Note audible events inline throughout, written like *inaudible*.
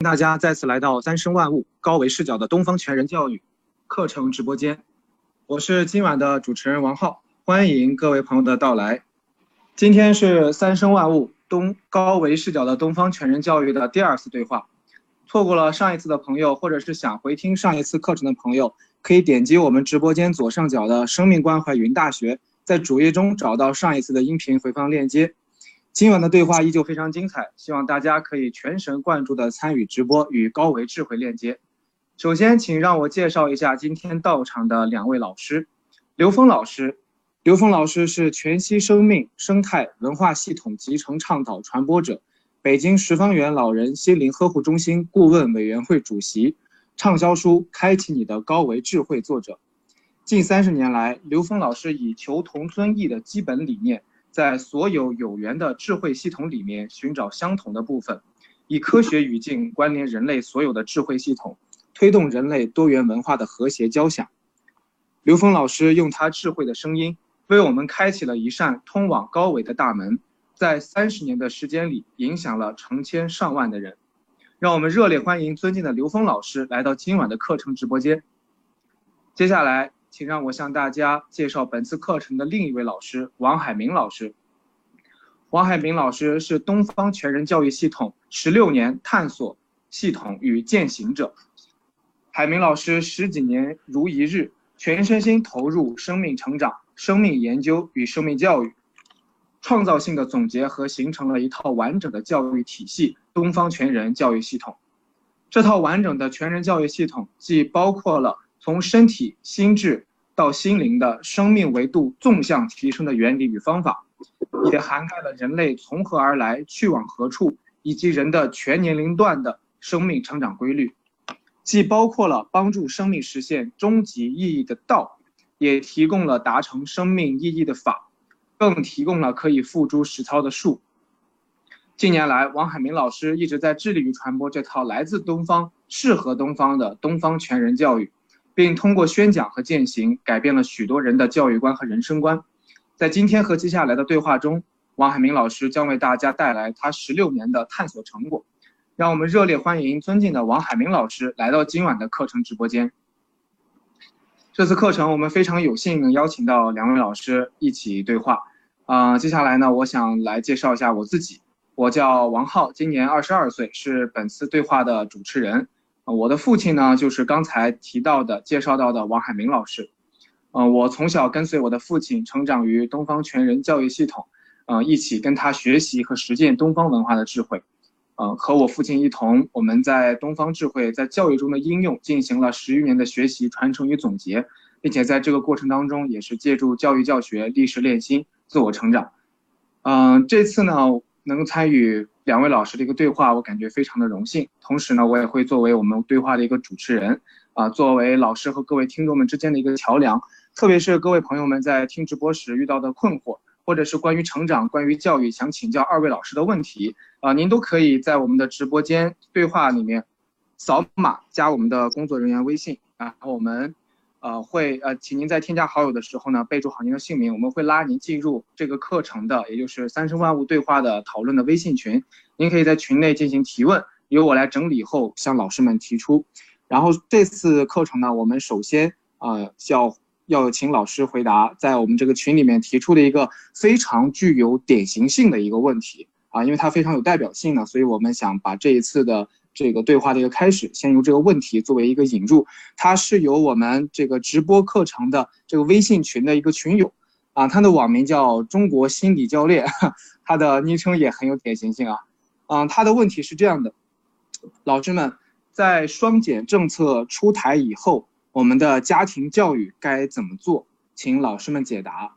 大家再次来到三生万物高维视角的东方全人教育课程直播间，我是今晚的主持人王浩，欢迎各位朋友的到来。今天是三生万物东高维视角的东方全人教育的第二次对话，错过了上一次的朋友，或者是想回听上一次课程的朋友，可以点击我们直播间左上角的生命关怀云大学，在主页中找到上一次的音频回放链接。今晚的对话依旧非常精彩，希望大家可以全神贯注地参与直播与高维智慧链接。首先，请让我介绍一下今天到场的两位老师。刘峰老师，刘峰老师是全息生命生态文化系统集成倡导传播者，北京十方园老人心灵呵护中心顾问委员会主席，畅销书《开启你的高维智慧》作者。近三十年来，刘峰老师以求同存异的基本理念。在所有有缘的智慧系统里面寻找相同的部分，以科学语境关联人类所有的智慧系统，推动人类多元文化的和谐交响。刘峰老师用他智慧的声音，为我们开启了一扇通往高维的大门，在三十年的时间里，影响了成千上万的人。让我们热烈欢迎尊敬的刘峰老师来到今晚的课程直播间。接下来。请让我向大家介绍本次课程的另一位老师王海明老师。王海明老师是东方全人教育系统十六年探索系统与践行者。海明老师十几年如一日，全身心投入生命成长、生命研究与生命教育，创造性的总结和形成了一套完整的教育体系——东方全人教育系统。这套完整的全人教育系统既包括了从身体、心智到心灵的生命维度纵向提升的原理与方法，也涵盖了人类从何而来、去往何处，以及人的全年龄段的生命成长规律，既包括了帮助生命实现终极意义的道，也提供了达成生命意义的法，更提供了可以付诸实操的术。近年来，王海明老师一直在致力于传播这套来自东方、适合东方的东方全人教育。并通过宣讲和践行，改变了许多人的教育观和人生观。在今天和接下来的对话中，王海明老师将为大家带来他十六年的探索成果。让我们热烈欢迎尊敬的王海明老师来到今晚的课程直播间。这次课程我们非常有幸能邀请到两位老师一起对话。啊，接下来呢，我想来介绍一下我自己。我叫王浩，今年二十二岁，是本次对话的主持人。我的父亲呢，就是刚才提到的、介绍到的王海明老师。呃，我从小跟随我的父亲成长于东方全人教育系统，呃，一起跟他学习和实践东方文化的智慧。呃，和我父亲一同，我们在东方智慧在教育中的应用进行了十余年的学习、传承与总结，并且在这个过程当中，也是借助教育教学、历史练心、自我成长。嗯，这次呢，能参与。两位老师的一个对话，我感觉非常的荣幸。同时呢，我也会作为我们对话的一个主持人，啊，作为老师和各位听众们之间的一个桥梁。特别是各位朋友们在听直播时遇到的困惑，或者是关于成长、关于教育想请教二位老师的问题，啊，您都可以在我们的直播间对话里面扫码加我们的工作人员微信，然后我们。呃，会呃，请您在添加好友的时候呢，备注好您的姓名，我们会拉您进入这个课程的，也就是三生万物对话的讨论的微信群。您可以在群内进行提问，由我来整理后向老师们提出。然后这次课程呢，我们首先呃要要请老师回答在我们这个群里面提出的一个非常具有典型性的一个问题啊，因为它非常有代表性呢，所以我们想把这一次的。这个对话的一个开始，先由这个问题作为一个引入，它是由我们这个直播课程的这个微信群的一个群友，啊，他的网名叫中国心理教练，他的昵称也很有典型性啊，嗯，他的问题是这样的，老师们，在双减政策出台以后，我们的家庭教育该怎么做？请老师们解答。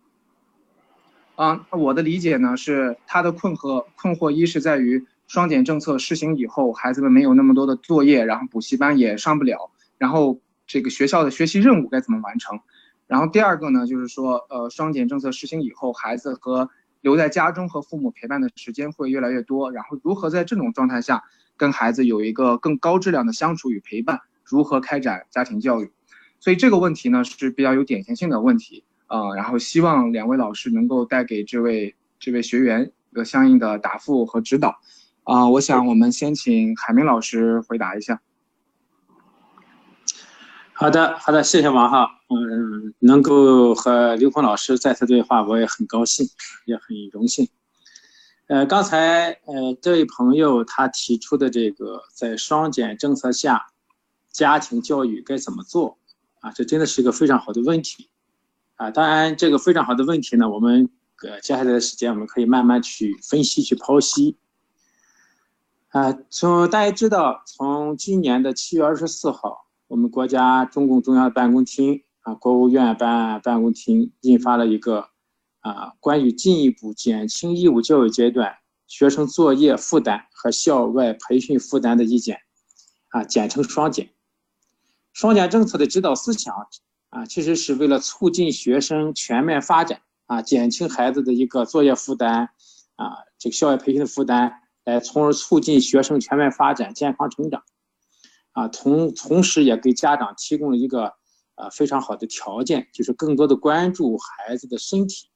啊，我的理解呢是他的困惑，困惑一是在于。双减政策实行以后，孩子们没有那么多的作业，然后补习班也上不了，然后这个学校的学习任务该怎么完成？然后第二个呢，就是说，呃，双减政策实行以后，孩子和留在家中和父母陪伴的时间会越来越多，然后如何在这种状态下跟孩子有一个更高质量的相处与陪伴？如何开展家庭教育？所以这个问题呢是比较有典型性的问题啊，然后希望两位老师能够带给这位这位学员一个相应的答复和指导。啊，我想我们先请海明老师回答一下。好的，好的，谢谢王浩。嗯，能够和刘鹏老师再次对话，我也很高兴，也很荣幸。呃，刚才呃这位朋友他提出的这个在双减政策下，家庭教育该怎么做啊？这真的是一个非常好的问题啊！当然，这个非常好的问题呢，我们呃接下来的时间我们可以慢慢去分析、去剖析。啊，从大家知道，从今年的七月二十四号，我们国家中共中央办公厅啊，国务院办办公厅印发了一个啊关于进一步减轻义务教育阶段学生作业负担和校外培训负担的意见，啊，简称“双减”。双减政策的指导思想啊，其实是为了促进学生全面发展啊，减轻孩子的一个作业负担啊，这个校外培训的负担。来，从而促进学生全面发展、健康成长，啊，同同时也给家长提供了一个呃非常好的条件，就是更多的关注孩子的身体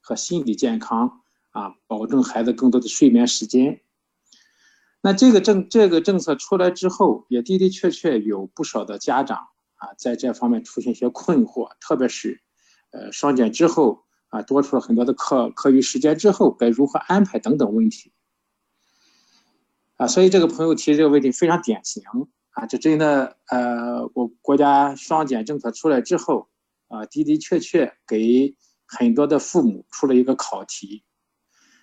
和心理健康，啊，保证孩子更多的睡眠时间。那这个政这个政策出来之后，也的的确确有不少的家长啊，在这方面出现一些困惑，特别是，呃，双减之后啊，多出了很多的课课余时间之后，该如何安排等等问题。啊，所以这个朋友提这个问题非常典型啊，这真的呃，我国家双减政策出来之后啊，的的确确给很多的父母出了一个考题。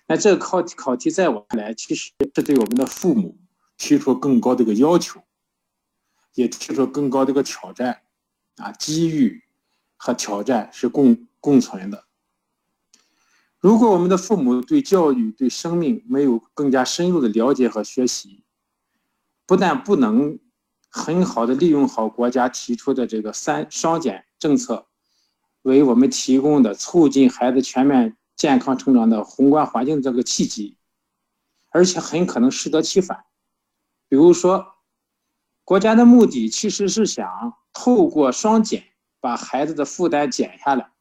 那这个考考题在我看来，其实是对我们的父母提出更高的一个要求，也提出更高的一个挑战啊，机遇和挑战是共共存的。如果我们的父母对教育、对生命没有更加深入的了解和学习，不但不能很好的利用好国家提出的这个“三双减”政策，为我们提供的促进孩子全面健康成长的宏观环境这个契机，而且很可能适得其反。比如说，国家的目的其实是想透过双减把孩子的负担减下来。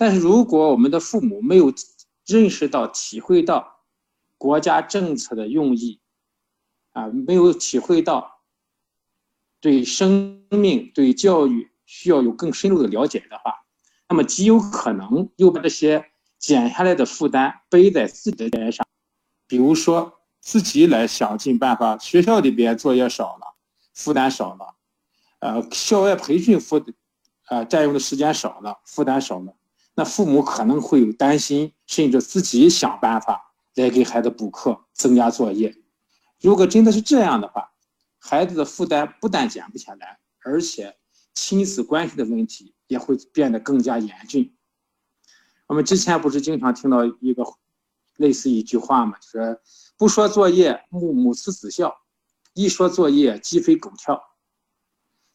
但是如果我们的父母没有认识到、体会到国家政策的用意，啊，没有体会到对生命、对教育需要有更深入的了解的话，那么极有可能又把这些减下来的负担背在自己的肩上。比如说，自己来想尽办法，学校里边作业少了，负担少了；呃，校外培训负，呃，占用的时间少了，负担少了。那父母可能会有担心，甚至自己想办法来给孩子补课、增加作业。如果真的是这样的话，孩子的负担不但减不下来，而且亲子关系的问题也会变得更加严峻。我们之前不是经常听到一个类似一句话吗？就是不说作业，母母慈子孝；一说作业，鸡飞狗跳。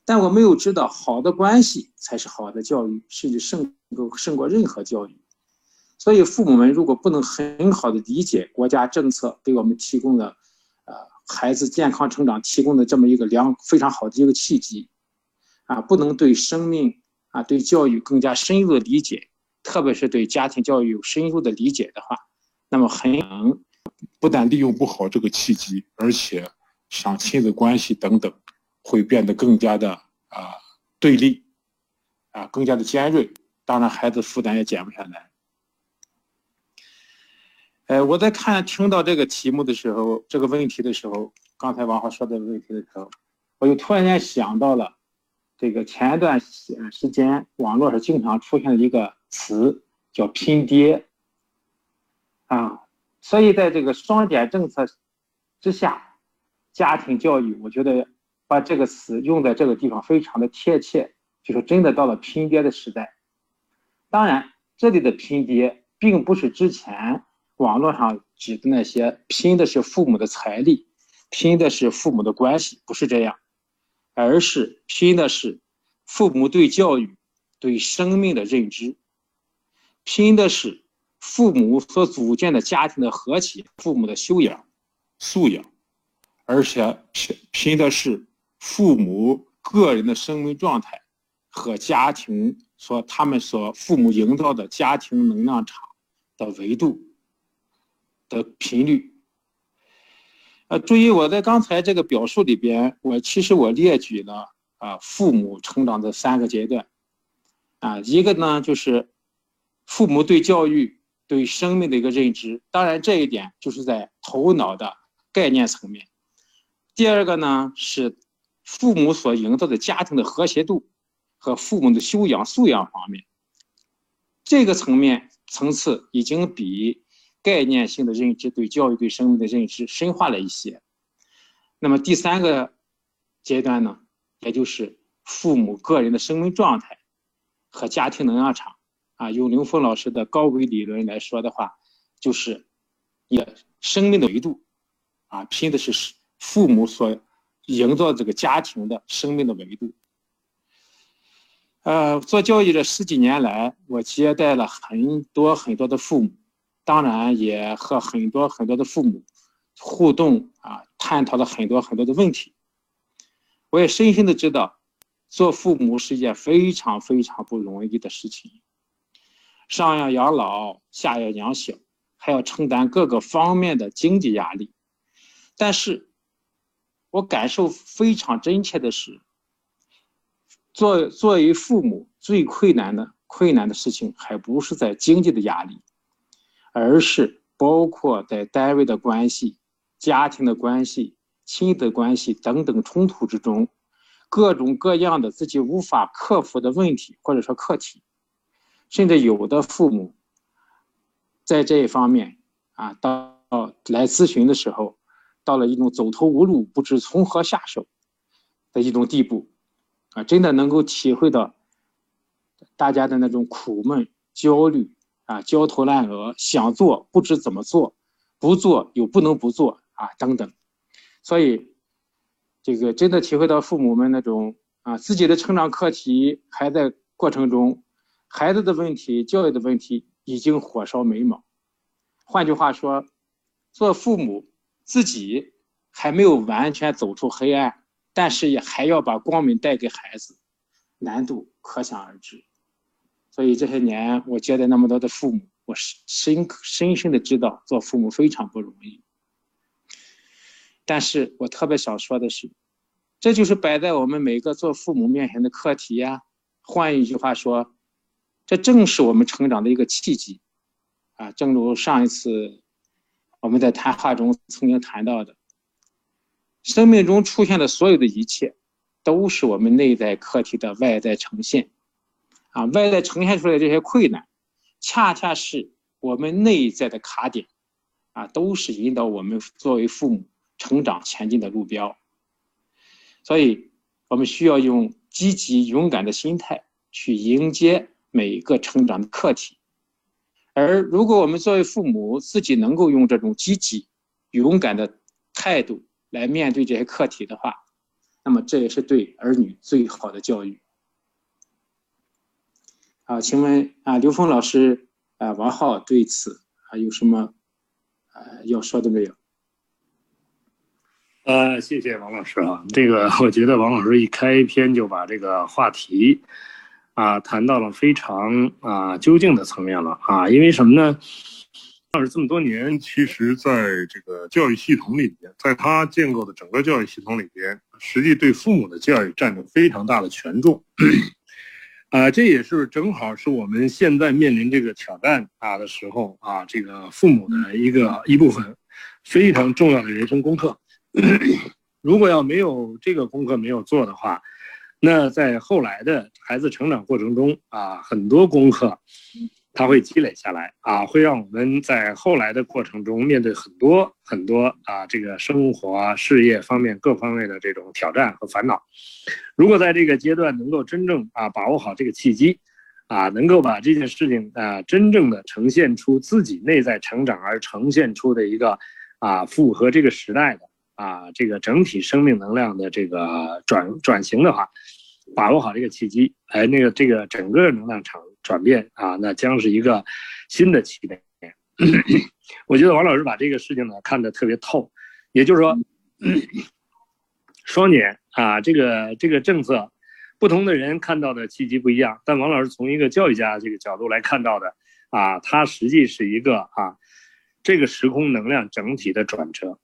但我没有知道，好的关系才是好的教育，甚至胜够胜过任何教育。所以，父母们如果不能很好的理解国家政策给我们提供的，呃，孩子健康成长提供的这么一个良非常好的一个契机，啊，不能对生命啊对教育更加深入的理解，特别是对家庭教育有深入的理解的话，那么很不但利用不好这个契机，而且像亲子关系等等。会变得更加的啊对立，啊更加的尖锐，当然孩子负担也减不下来。呃，我在看听到这个题目的时候，这个问题的时候，刚才王浩说的问题的时候，我就突然间想到了这个前一段时间网络上经常出现的一个词叫“拼爹”，啊，所以在这个双减政策之下，家庭教育，我觉得。把这个词用在这个地方非常的贴切，就是真的到了拼爹的时代。当然，这里的拼爹并不是之前网络上指的那些拼的是父母的财力，拼的是父母的关系，不是这样，而是拼的是父母对教育、对生命的认知，拼的是父母所组建的家庭的和谐、父母的修养、素养，而且拼拼的是。父母个人的生命状态和家庭说他们所父母营造的家庭能量场的维度的频率，呃，注意我在刚才这个表述里边，我其实我列举了啊父母成长的三个阶段，啊一个呢就是父母对教育对生命的一个认知，当然这一点就是在头脑的概念层面。第二个呢是父母所营造的家庭的和谐度和父母的修养素养方面，这个层面层次已经比。概念性的认知对教育对生命的认知深化了一些。那么第三个阶段呢，也就是父母个人的生命状态和家庭能量场啊，用刘峰老师的高维理论来说的话，就是也生命的维度啊，拼的是父母所营造这个家庭的生命的维度。呃，做教育这十几年来，我接待了很多很多的父母。当然也和很多很多的父母互动啊，探讨了很多很多的问题。我也深深的知道，做父母是一件非常非常不容易的事情，上要养老，下要养小，还要承担各个方面的经济压力。但是，我感受非常真切的是，做作为父母最困难的困难的事情，还不是在经济的压力。而是包括在单位的关系、家庭的关系、亲子关系等等冲突之中，各种各样的自己无法克服的问题或者说课题，甚至有的父母在这一方面啊，到来咨询的时候，到了一种走投无路、不知从何下手的一种地步，啊，真的能够体会到大家的那种苦闷、焦虑。啊，焦头烂额，想做不知怎么做，不做又不能不做啊，等等。所以，这个真的体会到父母们那种啊，自己的成长课题还在过程中，孩子的问题、教育的问题已经火烧眉毛。换句话说，做父母自己还没有完全走出黑暗，但是也还要把光明带给孩子，难度可想而知。所以这些年我接待那么多的父母，我深深深的知道做父母非常不容易。但是我特别想说的是，这就是摆在我们每个做父母面前的课题呀。换一句话说，这正是我们成长的一个契机啊。正如上一次我们在谈话中曾经谈到的，生命中出现的所有的一切，都是我们内在课题的外在呈现。啊，外在呈现出来这些困难，恰恰是我们内在的卡点，啊，都是引导我们作为父母成长前进的路标。所以，我们需要用积极勇敢的心态去迎接每一个成长的课题。而如果我们作为父母自己能够用这种积极勇敢的态度来面对这些课题的话，那么这也是对儿女最好的教育。好，请问啊，刘峰老师啊，王浩对此还有什么呃要说的没有？呃，谢谢王老师啊，这个我觉得王老师一开篇就把这个话题啊谈到了非常啊究竟的层面了啊，因为什么呢？老师这么多年，其实在这个教育系统里边，在他建构的整个教育系统里边，实际对父母的教育占着非常大的权重。*clears throat* 啊，这也是正好是我们现在面临这个挑战啊的时候啊，这个父母的一个一部分非常重要的人生功课。*clears throat* 如果要没有这个功课没有做的话，那在后来的孩子成长过程中啊，很多功课。它会积累下来啊，会让我们在后来的过程中面对很多很多啊，这个生活、事业方面各方面的这种挑战和烦恼。如果在这个阶段能够真正啊把握好这个契机，啊，能够把这件事情啊真正的呈现出自己内在成长而呈现出的一个啊符合这个时代的啊这个整体生命能量的这个转转型的话，把握好这个契机，哎，那个这个整个能量场。转变啊，那将是一个新的起点。*coughs* 我觉得王老师把这个事情呢看得特别透，也就是说，双减啊，这个这个政策，不同的人看到的契机不一样。但王老师从一个教育家这个角度来看到的啊，它实际是一个啊，这个时空能量整体的转折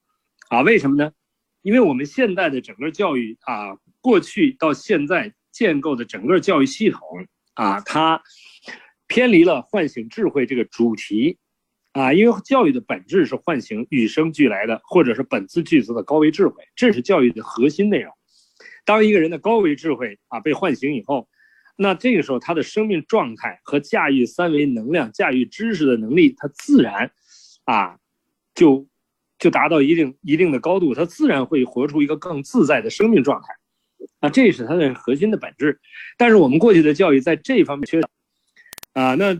啊，为什么呢？因为我们现在的整个教育啊，过去到现在建构的整个教育系统啊，它偏离了唤醒智慧这个主题啊，因为教育的本质是唤醒与生俱来的或者是本自具足的高维智慧，这是教育的核心内容。当一个人的高维智慧啊被唤醒以后，那这个时候他的生命状态和驾驭三维能量、驾驭知识的能力，他自然啊就。就达到一定一定的高度，他自然会活出一个更自在的生命状态，啊，这是他的核心的本质。但是我们过去的教育在这方面缺少，啊，那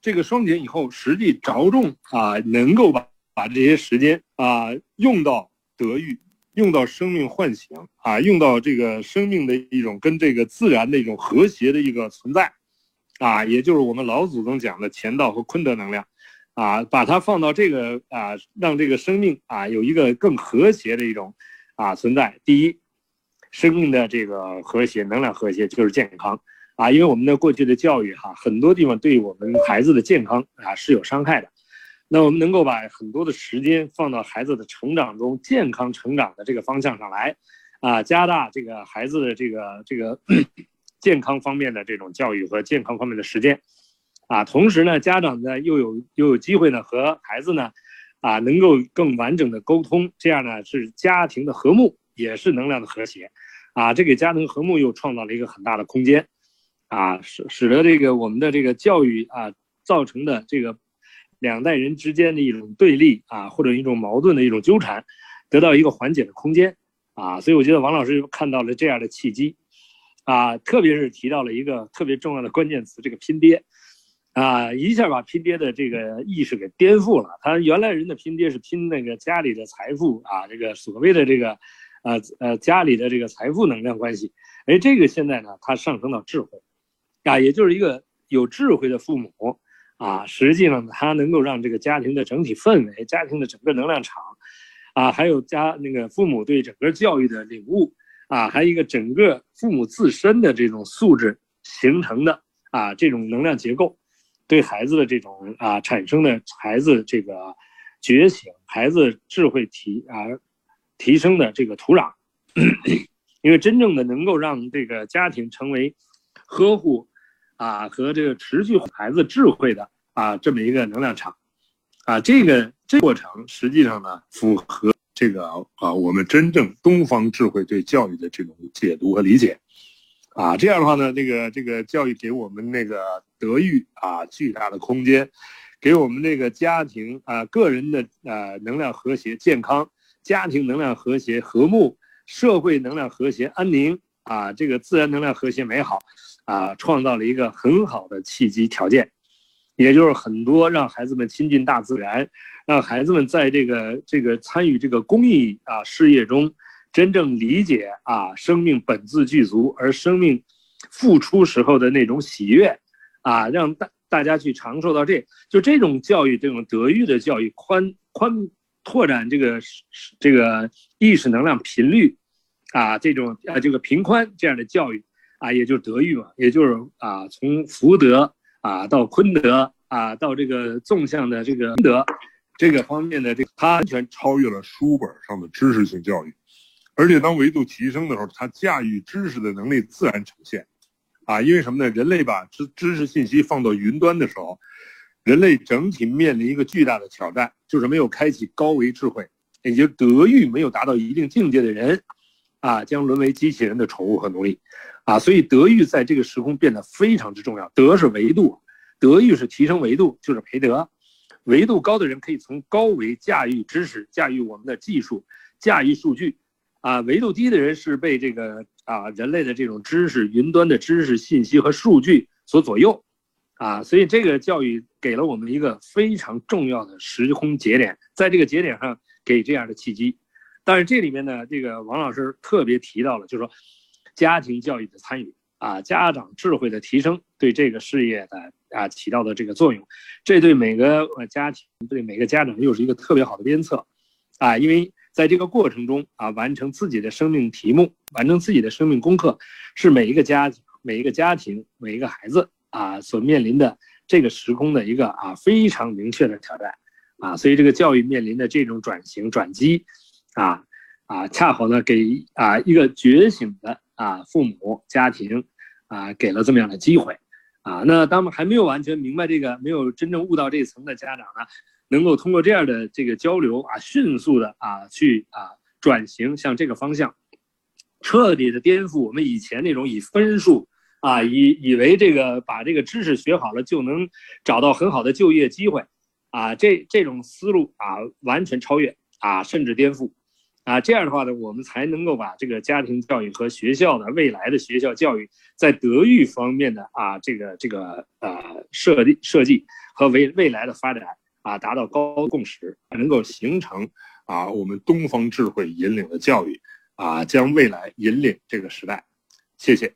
这个双减以后，实际着重啊，能够把把这些时间啊用到德育，用到生命唤醒啊，用到这个生命的一种跟这个自然的一种和谐的一个存在，啊，也就是我们老祖宗讲的乾道和坤德能量。啊，把它放到这个啊，让这个生命啊有一个更和谐的一种啊存在。第一，生命的这个和谐，能量和谐就是健康啊。因为我们的过去的教育哈，很多地方对我们孩子的健康啊是有伤害的。那我们能够把很多的时间放到孩子的成长中，健康成长的这个方向上来，啊，加大这个孩子的这个这个 *clears throat* 健康方面的这种教育和健康方面的时间。啊，同时呢，家长呢又有又有机会呢和孩子呢，啊，能够更完整的沟通，这样呢是家庭的和睦，也是能量的和谐，啊，这给家庭和睦又创造了一个很大的空间，啊，使使得这个我们的这个教育啊造成的这个两代人之间的一种对立啊或者一种矛盾的一种纠缠，得到一个缓解的空间，啊，所以我觉得王老师看到了这样的契机，啊，特别是提到了一个特别重要的关键词，这个拼爹。啊，一下把拼爹的这个意识给颠覆了。他原来人的拼爹是拼那个家里的财富啊，这个所谓的这个，呃呃家里的这个财富能量关系。哎，这个现在呢，它上升到智慧，啊，也就是一个有智慧的父母啊，实际上他能够让这个家庭的整体氛围、家庭的整个能量场，啊，还有家那个父母对整个教育的领悟，啊，还有一个整个父母自身的这种素质形成的啊这种能量结构。对孩子的这种啊产生的孩子这个觉醒，孩子智慧提啊提升的这个土壤，*coughs* 因为真正的能够让这个家庭成为呵护啊和这个持续孩子智慧的啊这么一个能量场啊，这个这过程实际上呢符合这个啊我们真正东方智慧对教育的这种解读和理解。啊，这样的话呢，这个这个教育给我们那个德育啊巨大的空间，给我们这个家庭啊个人的呃能量和谐健康，家庭能量和谐和睦，社会能量和谐安宁啊，这个自然能量和谐美好，啊，创造了一个很好的契机条件，也就是很多让孩子们亲近大自然，让孩子们在这个这个参与这个公益啊事业中。真正理解啊，生命本自具足，而生命付出时候的那种喜悦，啊，让大大家去长受到这就这种教育，这种德育的教育，宽宽拓展这个这个意识能量频率，啊，这种啊这个频宽这样的教育，啊，也就是德育嘛，也就是啊从福德啊到坤德啊到这个纵向的这个德这个方面的这，它完全超越了书本上的知识性教育。而且当维度提升的时候，他驾驭知识的能力自然呈现，啊，因为什么呢？人类把知知识信息放到云端的时候，人类整体面临一个巨大的挑战，就是没有开启高维智慧，也就德育没有达到一定境界的人，啊，将沦为机器人的宠物和奴隶，啊，所以德育在这个时空变得非常之重要。德是维度，德育是提升维度，就是培德。维度高的人可以从高维驾驭知识，驾驭我们的技术，驾驭数据。啊，维度低的人是被这个啊人类的这种知识、云端的知识、信息和数据所左右，啊，所以这个教育给了我们一个非常重要的时空节点，在这个节点上给这样的契机。但是这里面呢，这个王老师特别提到了，就是说家庭教育的参与啊，家长智慧的提升对这个事业的啊起到的这个作用，这对每个家庭、对每个家长又是一个特别好的鞭策，啊，因为。在这个过程中啊，完成自己的生命题目，完成自己的生命功课，是每一个家、每一个家庭、每一个孩子啊所面临的这个时空的一个啊非常明确的挑战啊。所以这个教育面临的这种转型转机啊啊，恰好呢给啊一个觉醒的啊父母家庭啊给了这么样的机会啊。那当们还没有完全明白这个，没有真正悟到这层的家长呢，能够通过这样的这个交流啊，迅速的啊去啊转型向这个方向，彻底的颠覆我们以前那种以分数。啊，以以为这个把这个知识学好了就能找到很好的就业机会，啊，这这种思路啊，完全超越啊，甚至颠覆，啊，这样的话呢，我们才能够把这个家庭教育和学校的未来的学校教育在德育方面的啊，这个这个呃设计设计和未未来的发展啊，达到高共识，能够形成啊，我们东方智慧引领的教育啊，将未来引领这个时代。谢谢。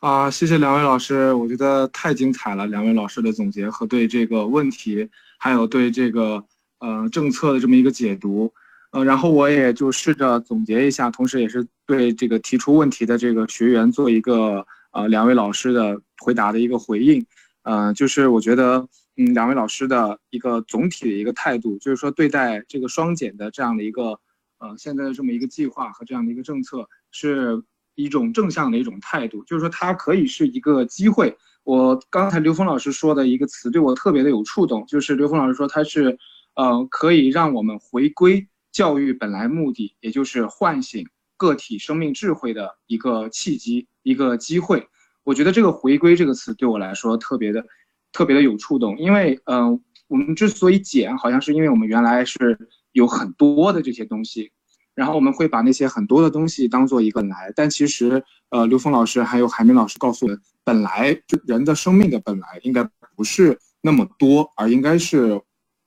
啊，谢谢两位老师，我觉得太精彩了。两位老师的总结和对这个问题，还有对这个呃政策的这么一个解读，呃，然后我也就试着总结一下，同时也是对这个提出问题的这个学员做一个呃两位老师的回答的一个回应。呃，就是我觉得嗯两位老师的一个总体的一个态度，就是说对待这个双减的这样的一个呃现在的这么一个计划和这样的一个政策是。一种正向的一种态度，就是说它可以是一个机会。我刚才刘峰老师说的一个词对我特别的有触动，就是刘峰老师说他是，呃，可以让我们回归教育本来目的，也就是唤醒个体生命智慧的一个契机、一个机会。我觉得这个“回归”这个词对我来说特别的、特别的有触动，因为，嗯，我们之所以减，好像是因为我们原来是有很多的这些东西。然后我们会把那些很多的东西当做一个来，但其实，呃，刘峰老师还有海明老师告诉我们，本来就人的生命的本来应该不是那么多，而应该是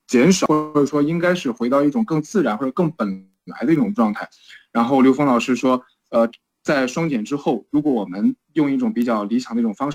减少，或者说应该是回到一种更自然或者更本来的一种状态。然后刘峰老师说，呃，在双减之后，如果我们用一种比较理想的一种方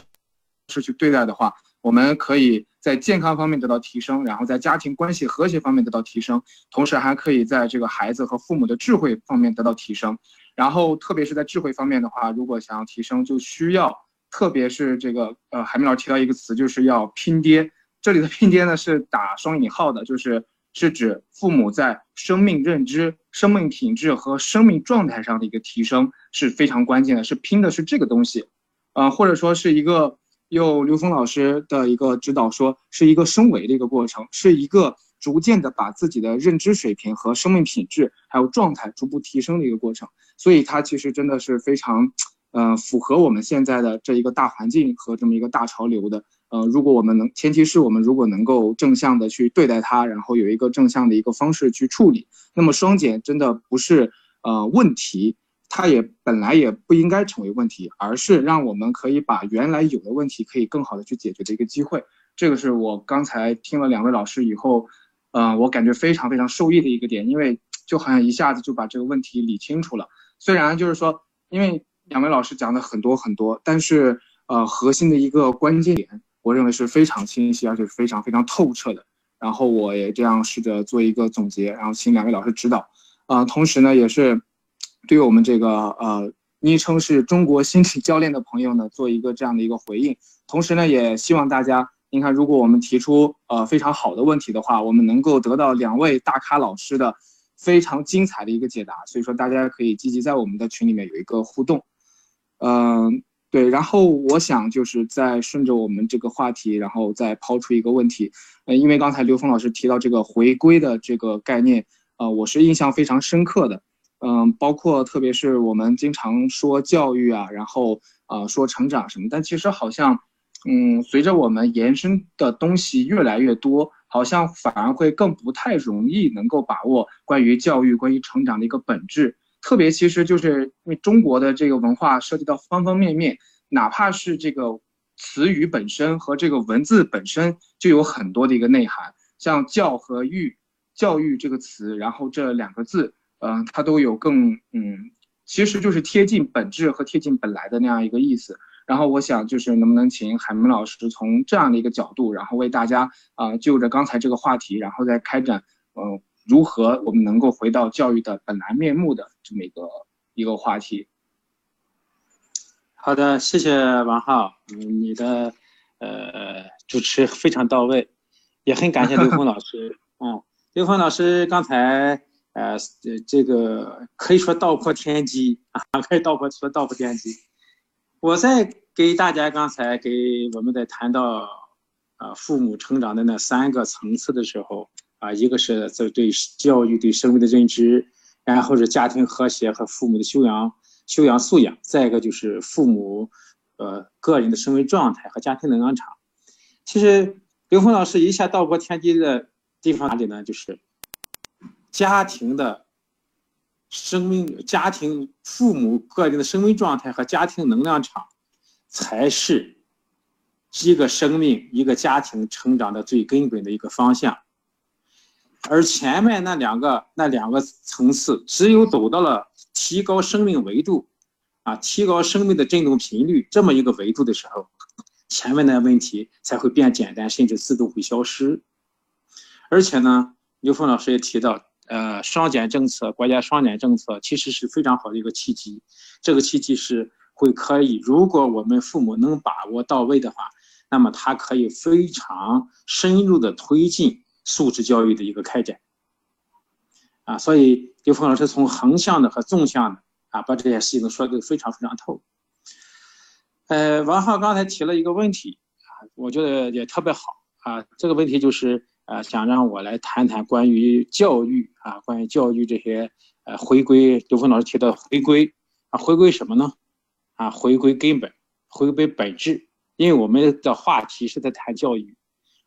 式去对待的话。我们可以在健康方面得到提升，然后在家庭关系和谐方面得到提升，同时还可以在这个孩子和父母的智慧方面得到提升。然后，特别是在智慧方面的话，如果想要提升，就需要，特别是这个呃，海明老师提到一个词，就是要拼爹。这里的拼爹呢是打双引号的，就是是指父母在生命认知、生命品质和生命状态上的一个提升是非常关键的，是拼的是这个东西，呃，或者说是一个。用刘峰老师的一个指导，说是一个升维的一个过程，是一个逐渐的把自己的认知水平和生命品质还有状态逐步提升的一个过程。所以它其实真的是非常，呃，符合我们现在的这一个大环境和这么一个大潮流的。呃，如果我们能，前提是我们如果能够正向的去对待它，然后有一个正向的一个方式去处理，那么双减真的不是呃问题。它也本来也不应该成为问题，而是让我们可以把原来有的问题可以更好的去解决的一个机会。这个是我刚才听了两位老师以后，嗯，我感觉非常非常受益的一个点，因为就好像一下子就把这个问题理清楚了。虽然就是说，因为两位老师讲的很多很多，但是呃，核心的一个关键点，我认为是非常清晰而且是非常非常透彻的。然后我也这样试着做一个总结，然后请两位老师指导。啊，同时呢，也是。对我们这个呃昵称是中国心理教练的朋友呢，做一个这样的一个回应。同时呢，也希望大家，您看，如果我们提出呃非常好的问题的话，我们能够得到两位大咖老师的非常精彩的一个解答。所以说，大家可以积极在我们的群里面有一个互动。嗯，对。然后我想就是再顺着我们这个话题，然后再抛出一个问题。呃，因为刚才刘峰老师提到这个回归的这个概念，呃，我是印象非常深刻的。嗯，包括特别是我们经常说教育啊，然后啊说成长什么，但其实好像，嗯，随着我们延伸的东西越来越多，好像反而会更不太容易能够把握关于教育、关于成长的一个本质。特别其实就是因为中国的这个文化涉及到方方面面，哪怕是这个词语本身和这个文字本身就有很多的一个内涵，像教和育，教育这个词，然后这两个字。嗯，它都有更嗯，其实就是贴近本质和贴近本来的那样一个意思。然后我想就是能不能请海明老师从这样的一个角度，然后为大家啊就着刚才这个话题，然后再开展嗯如何我们能够回到教育的本来面目的这么一个一个话题。好的，谢谢王浩，嗯，你的呃主持非常到位，也很感谢刘峰老师。*laughs* 嗯，刘峰老师刚才。呃，这个可以说道破天机啊，*laughs* 可以道破说道破天机。我在给大家刚才给我们在谈到啊父母成长的那三个层次的时候啊，一个是在对教育对生命的认知，然后是家庭和谐和父母的修养修养素养，再一个就是父母呃个人的生命状态和家庭能量场。其实刘峰老师一下道破天机的地方哪里呢？就是。家庭的生命、家庭父母个人的生命状态和家庭能量场，才是一个生命、一个家庭成长的最根本的一个方向。而前面那两个、那两个层次，只有走到了提高生命维度，啊，提高生命的振动频率这么一个维度的时候，前面的问题才会变简单，甚至自动会消失。而且呢，刘峰老师也提到。呃，双减政策，国家双减政策其实是非常好的一个契机。这个契机是会可以，如果我们父母能把握到位的话，那么它可以非常深入的推进素质教育的一个开展。啊，所以刘峰老师从横向的和纵向的啊，把这件事情都说的非常非常透。呃，王浩刚才提了一个问题啊，我觉得也特别好啊，这个问题就是。啊，想让我来谈谈关于教育啊，关于教育这些呃回归，刘峰老师提到回归啊，回归什么呢？啊，回归根本，回归本质。因为我们的话题是在谈教育，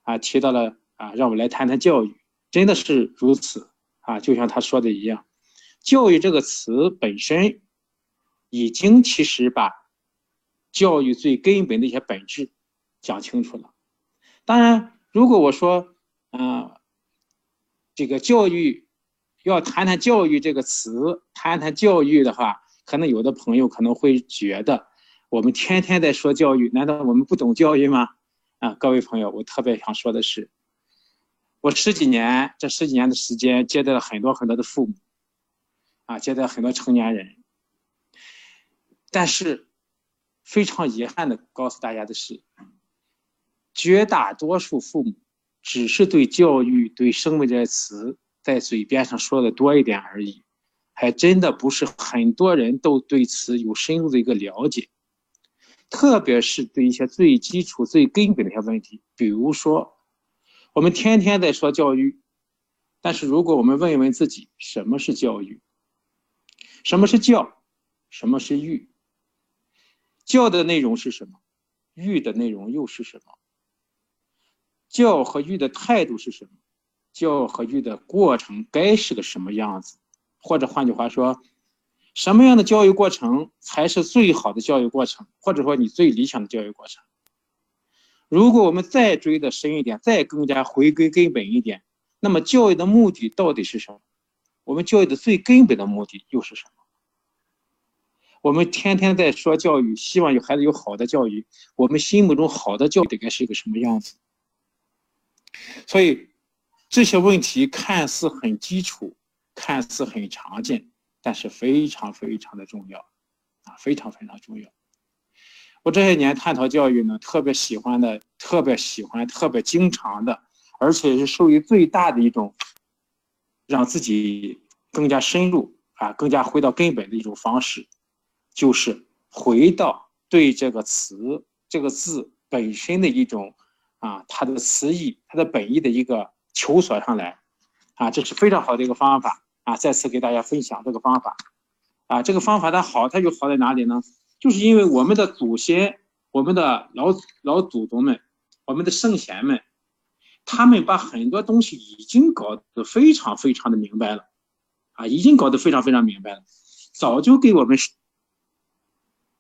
啊，提到了啊，让我来谈谈教育，真的是如此啊，就像他说的一样，教育这个词本身已经其实把教育最根本的一些本质讲清楚了。当然，如果我说。啊，这个教育要谈谈教育这个词，谈谈教育的话，可能有的朋友可能会觉得，我们天天在说教育，难道我们不懂教育吗？啊，各位朋友，我特别想说的是，我十几年这十几年的时间，接待了很多很多的父母，啊，接待很多成年人，但是非常遗憾的告诉大家的是，绝大多数父母。只是对教育、对生命这些词在嘴边上说的多一点而已，还真的不是很多人都对此有深入的一个了解。特别是对一些最基础、最根本的一些问题，比如说，我们天天在说教育，但是如果我们问一问自己，什么是教育？什么是教？什么是育？教的内容是什么？育的内容又是什么？教和育的态度是什么？教和育的过程该是个什么样子？或者换句话说，什么样的教育过程才是最好的教育过程？或者说你最理想的教育过程？如果我们再追的深一点，再更加回归根本一点，那么教育的目的到底是什么？我们教育的最根本的目的又是什么？我们天天在说教育，希望有孩子有好的教育，我们心目中好的教育应该是一个什么样子？所以这些问题看似很基础，看似很常见，但是非常非常的重要，啊，非常非常重要。我这些年探讨教育呢，特别喜欢的，特别喜欢，特别经常的，而且是受益最大的一种，让自己更加深入啊，更加回到根本的一种方式，就是回到对这个词、这个字本身的一种。啊，它的词义，它的本意的一个求索上来，啊，这是非常好的一个方法啊！再次给大家分享这个方法，啊，这个方法它好，它就好在哪里呢？就是因为我们的祖先、我们的老老祖宗们、我们的圣贤们，他们把很多东西已经搞得非常非常的明白了，啊，已经搞得非常非常明白了，早就给我们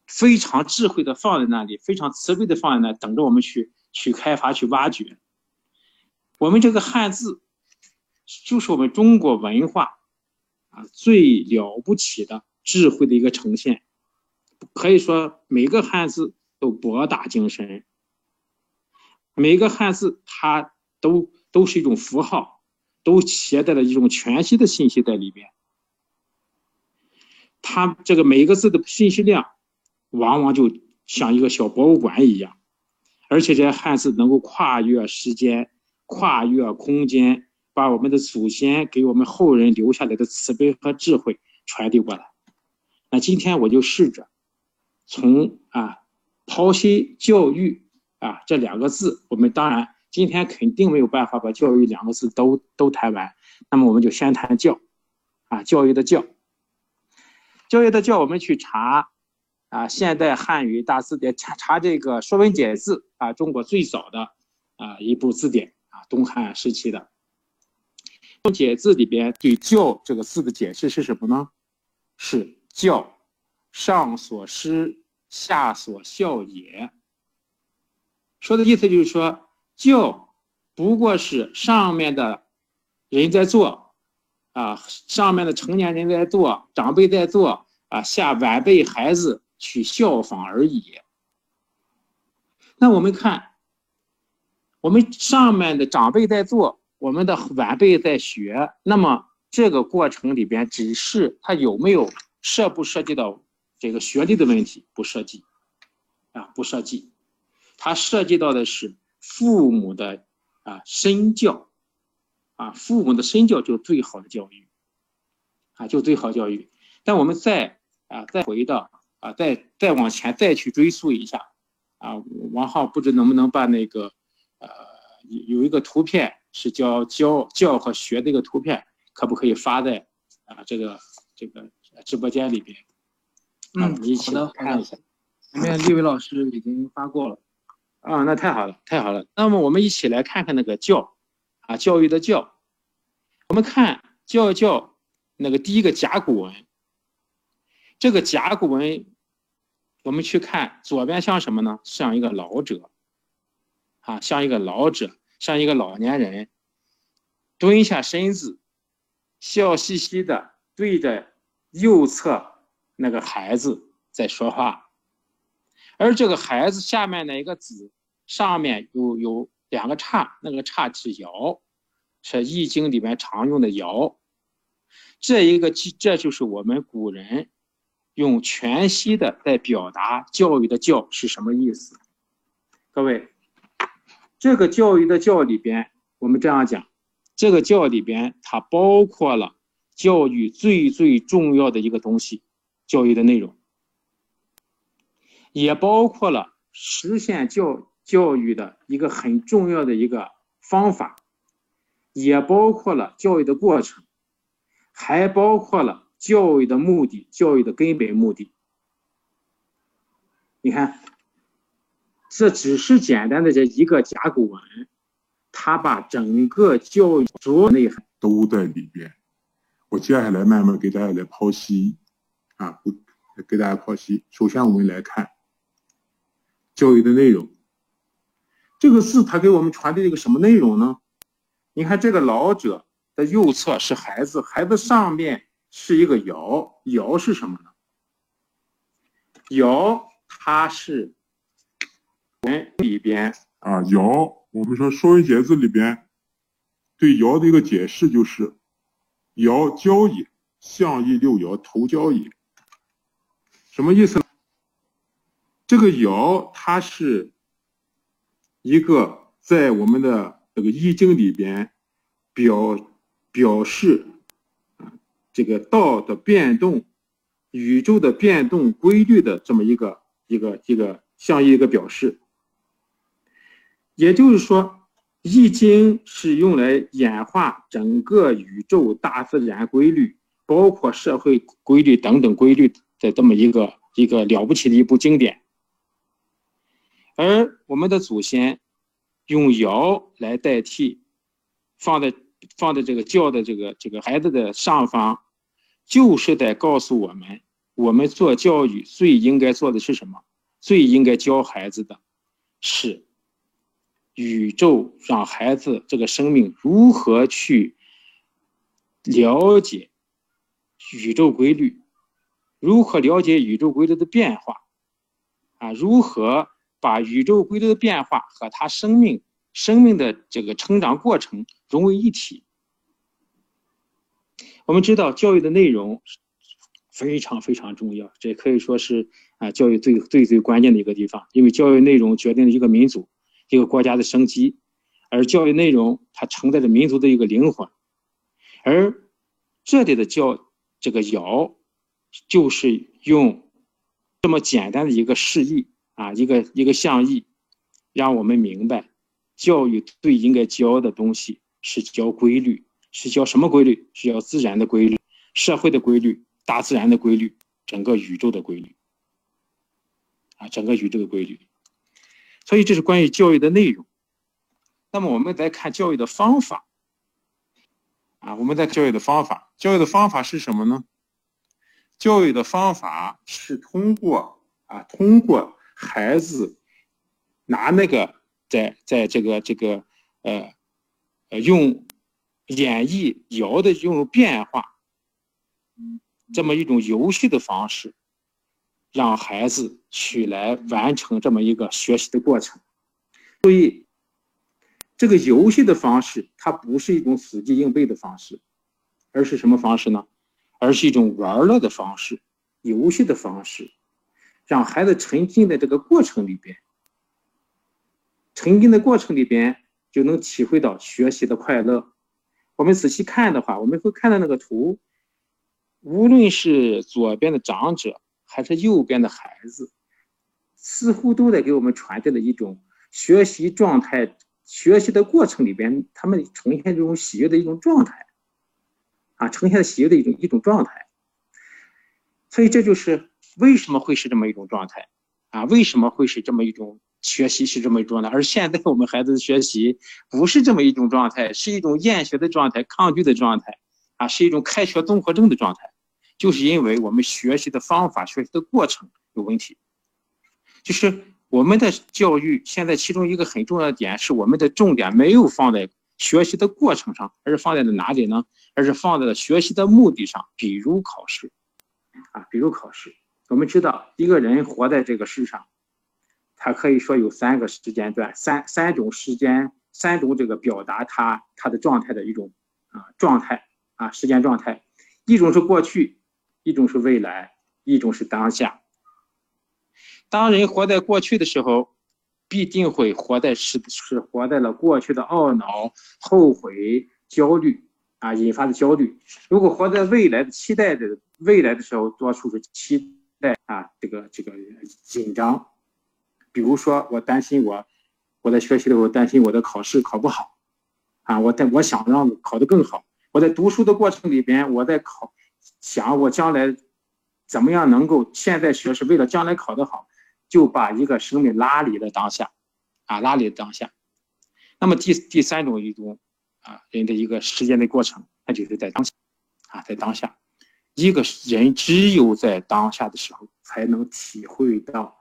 非常智慧的放在那里，非常慈悲的放在那，等着我们去。去开发、去挖掘，我们这个汉字，就是我们中国文化啊最了不起的智慧的一个呈现。可以说，每个汉字都博大精深，每个汉字它都都是一种符号，都携带了一种全息的信息在里边。它这个每一个字的信息量，往往就像一个小博物馆一样。而且这些汉字能够跨越时间、跨越空间、把我们的祖先给我们后人留下来的慈悲和智慧传递过来。那今天我就试着从啊剖析教育啊这两个字，我们当然今天肯定没有办法把教育两个字都都谈完，那么我们就先谈教啊教育的教，教育的教，我们去查啊现代汉语大字典查查这个《说文解字》啊，中国最早的啊一部字典啊东汉时期的。解字里边对“教”这个字的解释是什么呢？是“教，上所施，下所效也。”说的意思就是说，教不过是上面的人在做，啊，上面的成年人在做，长辈在做，啊，下晚辈孩子去效仿而已。那我们看，我们上面的长辈在做。我们的晚辈在学，那么这个过程里边，只是他有没有涉不涉及到这个学历的问题？不涉及，啊，不涉及，它涉及到的是父母的啊身教，啊，父母的身教就最好的教育，啊，就最好教育。但我们再啊再回到啊再再往前再去追溯一下，啊，王浩不知能不能把那个呃有一个图片。是教教教和学的一个图片，可不可以发在啊这个这个直播间里边？嗯，好的，看一下。前面立伟老师已经发过了。啊，那太好了，太好了。那么我们一起来看看那个教啊，教育的教。我们看教教那个第一个甲骨文。这个甲骨文，我们去看左边像什么呢？像一个老者啊，像一个老者。像一个老年人蹲下身子，笑嘻嘻的对着右侧那个孩子在说话，而这个孩子下面那一个子上面有有两个叉，那个叉是爻，是易经里面常用的爻。这一个这就是我们古人用全息的在表达教育的教是什么意思？各位。这个教育的教里边，我们这样讲，这个教里边它包括了教育最最重要的一个东西，教育的内容，也包括了实现教教育的一个很重要的一个方法，也包括了教育的过程，还包括了教育的目的，教育的根本目的。你看。这只是简单的这一个甲骨文，他把整个教育所有内涵都在里边。我接下来慢慢给大家来剖析，啊，不给大家剖析。首先，我们来看教育的内容。这个字它给我们传递一个什么内容呢？你看，这个老者的右侧是孩子，孩子上面是一个尧”，“尧是什么呢？尧它是。里边啊，尧，我们说《说文解字》里边对尧的一个解释就是：尧交也，象亦六爻，头交也。什么意思？这个爻它是一个在我们的这个《易经》里边表表示这个道的变动、宇宙的变动规律的这么一个一个一个象一个表示。也就是说，《易经》是用来演化整个宇宙大自然规律，包括社会规律等等规律的这么一个一个了不起的一部经典。而我们的祖先用尧来代替，放在放在这个教的这个这个孩子的上方，就是在告诉我们，我们做教育最应该做的是什么？最应该教孩子的是。宇宙让孩子这个生命如何去了解宇宙规律，如何了解宇宙规律的变化，啊，如何把宇宙规律的变化和他生命生命的这个成长过程融为一体？我们知道教育的内容非常非常重要，这可以说是啊教育最最最关键的一个地方，因为教育内容决定了一个民族。一个国家的生机，而教育内容它承载着民族的一个灵魂，而这里的教这个尧，就是用这么简单的一个示意啊，一个一个象意，让我们明白，教育最应该教的东西是教规律，是教什么规律？是教自然的规律、社会的规律、大自然的规律、整个宇宙的规律啊，整个宇宙的规律。所以这是关于教育的内容。那么我们再看教育的方法，啊，我们在教育的方法，教育的方法是什么呢？教育的方法是通过啊，通过孩子拿那个在在这个这个呃呃用演绎摇的这种变化，这么一种游戏的方式。让孩子去来完成这么一个学习的过程，注意，这个游戏的方式，它不是一种死记硬背的方式，而是什么方式呢？而是一种玩乐的方式，游戏的方式，让孩子沉浸在这个过程里边，沉浸的过程里边就能体会到学习的快乐。我们仔细看的话，我们会看到那个图，无论是左边的长者。还是右边的孩子，似乎都在给我们传递了一种学习状态。学习的过程里边，他们呈现这种喜悦的一种状态，啊，呈现喜悦的一种一种状态。所以这就是为什么会是这么一种状态，啊，为什么会是这么一种学习是这么一种状态？而现在我们孩子的学习不是这么一种状态，是一种厌学的状态、抗拒的状态，啊，是一种开学综合症的状态。就是因为我们学习的方法、学习的过程有问题，就是我们的教育现在其中一个很重要的点是，我们的重点没有放在学习的过程上，而是放在了哪里呢？而是放在了学习的目的上，比如考试，啊，比如考试。我们知道，一个人活在这个世上，他可以说有三个时间段，三三种时间，三种这个表达他他的状态的一种啊状态啊时间状态，一种是过去。一种是未来，一种是当下。当人活在过去的时候，必定会活在是是活在了过去的懊恼、后悔、焦虑啊引发的焦虑。如果活在未来的期待的未来的时候，多数是期待啊这个这个紧张。比如说，我担心我我在学习的时候担心我的考试考不好啊，我在我想让考得更好。我在读书的过程里边，我在考。想我将来怎么样能够现在学是为了将来考得好，就把一个生命拉离了当下，啊，拉离了当下。那么第第三种一种啊人的一个时间的过程，那就是在当下，啊，在当下，一个人只有在当下的时候，才能体会到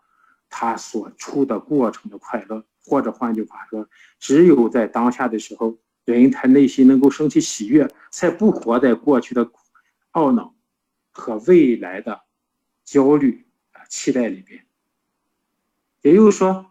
他所处的过程的快乐，或者换句话说，只有在当下的时候，人他内心能够升起喜悦，才不活在过去的。懊恼和未来的焦虑啊期待里边，也就是说，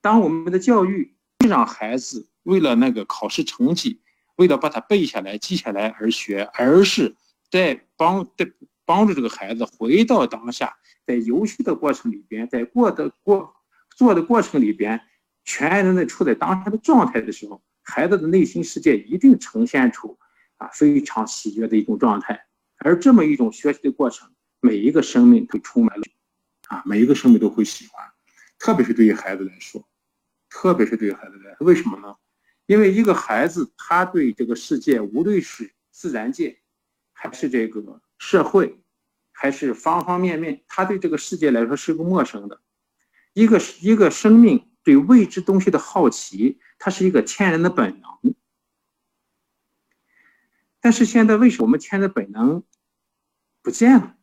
当我们的教育让孩子为了那个考试成绩，为了把它背下来、记下来而学，而是在帮在帮助这个孩子回到当下，在游戏的过程里边，在过的过做的过程里边，全然的处在当下的状态的时候，孩子的内心世界一定呈现出啊非常喜悦的一种状态。而这么一种学习的过程，每一个生命都充满了啊，每一个生命都会喜欢，特别是对于孩子来说，特别是对于孩子来说，为什么呢？因为一个孩子他对这个世界，无论是自然界，还是这个社会，还是方方面面，他对这个世界来说是个陌生的。一个一个生命对未知东西的好奇，它是一个天然的本能。但是现在为什么我们天的本能不见了？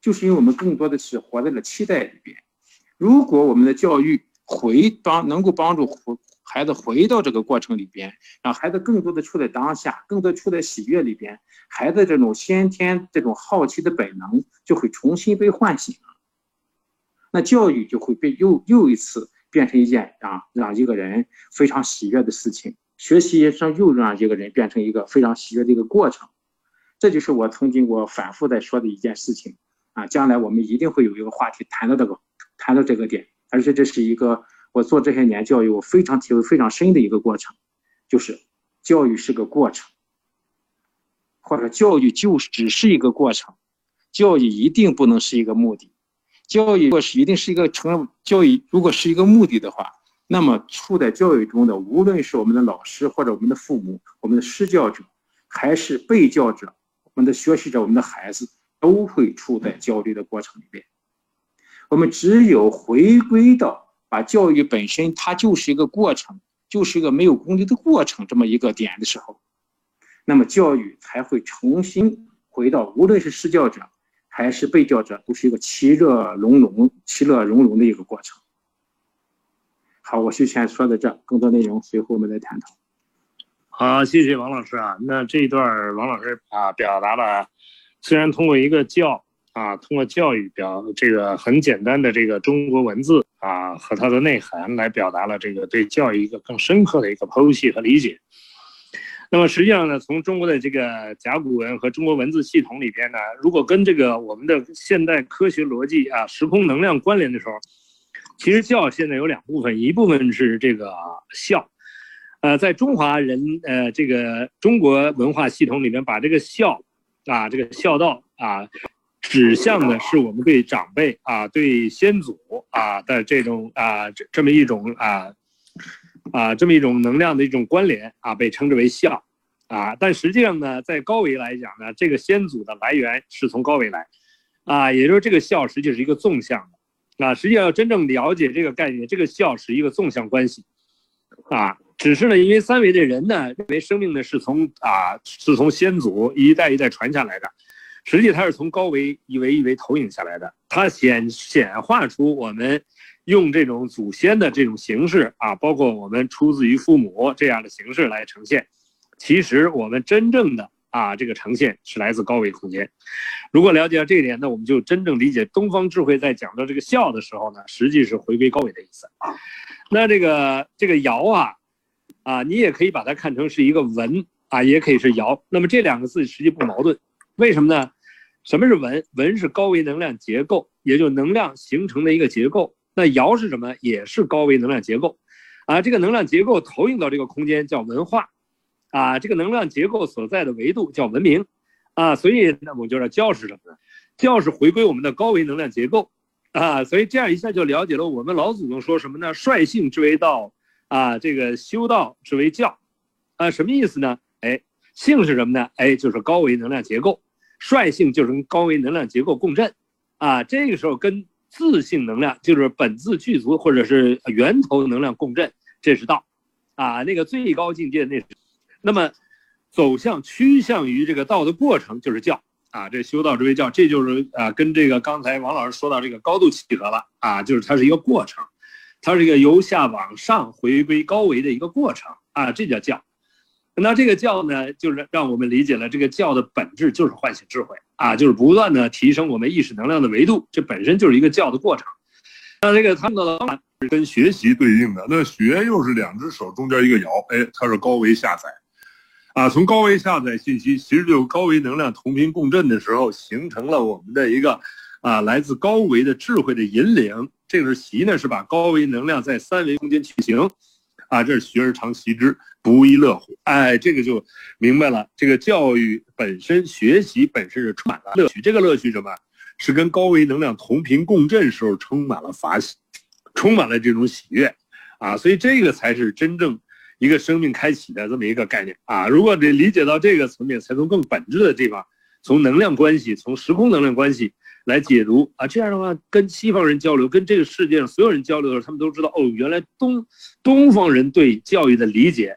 就是因为我们更多的是活在了期待里边。如果我们的教育回帮能够帮助回孩子回到这个过程里边，让孩子更多的处在当下，更多处在喜悦里边，孩子这种先天这种好奇的本能就会重新被唤醒。那教育就会被又又一次变成一件啊让一个人非常喜悦的事情。学习上又让一个人变成一个非常喜悦的一个过程，这就是我曾经我反复在说的一件事情啊。将来我们一定会有一个话题谈到这个，谈到这个点，而且这是一个我做这些年教育我非常体会非常深的一个过程就是教育是个过程，或者教育就只是一个过程，教育一定不能是一个目的。教育如果是一定是一个成教育，如果是一个目的的话，那么处在教育中的，无论是我们的老师或者我们的父母、我们的施教者，还是被教者、我们的学习者、我们的孩子，都会处在焦虑的过程里面。我们只有回归到把教育本身它就是一个过程，就是一个没有功利的过程这么一个点的时候，那么教育才会重新回到，无论是施教者。还是被教者，都是一个其乐融融、其乐融融的一个过程。好，我就先说到这，更多内容随后我们再探讨。好，谢谢王老师啊。那这一段王老师啊表达了，虽然通过一个教啊，通过教育表这个很简单的这个中国文字啊和它的内涵来表达了这个对教育一个更深刻的一个剖析和理解。那么实际上呢，从中国的这个甲骨文和中国文字系统里边呢，如果跟这个我们的现代科学逻辑啊、时空能量关联的时候，其实教现在有两部分，一部分是这个孝，呃，在中华人呃这个中国文化系统里面，把这个孝啊，这个孝道啊，指向的是我们对长辈啊、对先祖啊的这种啊这这么一种啊。啊，这么一种能量的一种关联啊，被称之为孝，啊，但实际上呢，在高维来讲呢，这个先祖的来源是从高维来，啊，也就是这个孝实际是一个纵向的，啊，实际上要真正了解这个概念，这个孝是一个纵向关系，啊，只是呢，因为三维的人呢认为生命呢是从啊是从先祖一代一代传下来的，实际它是从高维一维一维投影下来的，它显显化出我们。用这种祖先的这种形式啊，包括我们出自于父母这样的形式来呈现，其实我们真正的啊这个呈现是来自高维空间。如果了解到这一点，那我们就真正理解东方智慧在讲到这个孝的时候呢，实际是回归高维的意思。那这个这个尧啊，啊你也可以把它看成是一个文啊，也可以是尧。那么这两个字实际不矛盾，为什么呢？什么是文？文是高维能量结构，也就能量形成的一个结构。那爻是什么？也是高维能量结构，啊，这个能量结构投影到这个空间叫文化，啊，这个能量结构所在的维度叫文明，啊，所以那我们就说教是什么呢？教是回归我们的高维能量结构，啊，所以这样一下就了解了我们老祖宗说什么呢？率性之为道，啊，这个修道之为教，啊，什么意思呢？哎，性是什么呢？哎，就是高维能量结构，率性就是跟高维能量结构共振，啊，这个时候跟。自性能量就是本自具足，或者是源头能量共振，这是道，啊，那个最高境界那是，那么走向趋向于这个道的过程就是教。啊，这修道之为教，这就是啊，跟这个刚才王老师说到这个高度契合了。啊，就是它是一个过程，它是一个由下往上回归高维的一个过程。啊，这叫教。那这个教呢，就是让我们理解了这个教的本质就是唤醒智慧啊，就是不断的提升我们意识能量的维度，这本身就是一个教的过程。那这个他们的是跟学习对应的，那学又是两只手中间一个摇，哎，它是高维下载啊，从高维下载信息，其实就高维能量同频共振的时候，形成了我们的一个啊来自高维的智慧的引领。这个习呢，是把高维能量在三维空间取形。啊，这是学而常习之，不亦乐乎。哎，这个就明白了。这个教育本身，学习本身是充满了乐趣。这个乐趣什么？是跟高维能量同频共振时候充满了法喜，充满了这种喜悦。啊，所以这个才是真正一个生命开启的这么一个概念啊。如果你理解到这个层面，才从更本质的地方，从能量关系，从时空能量关系。来解读啊，这样的话跟西方人交流，跟这个世界上所有人交流的时候，他们都知道哦，原来东东方人对教育的理解，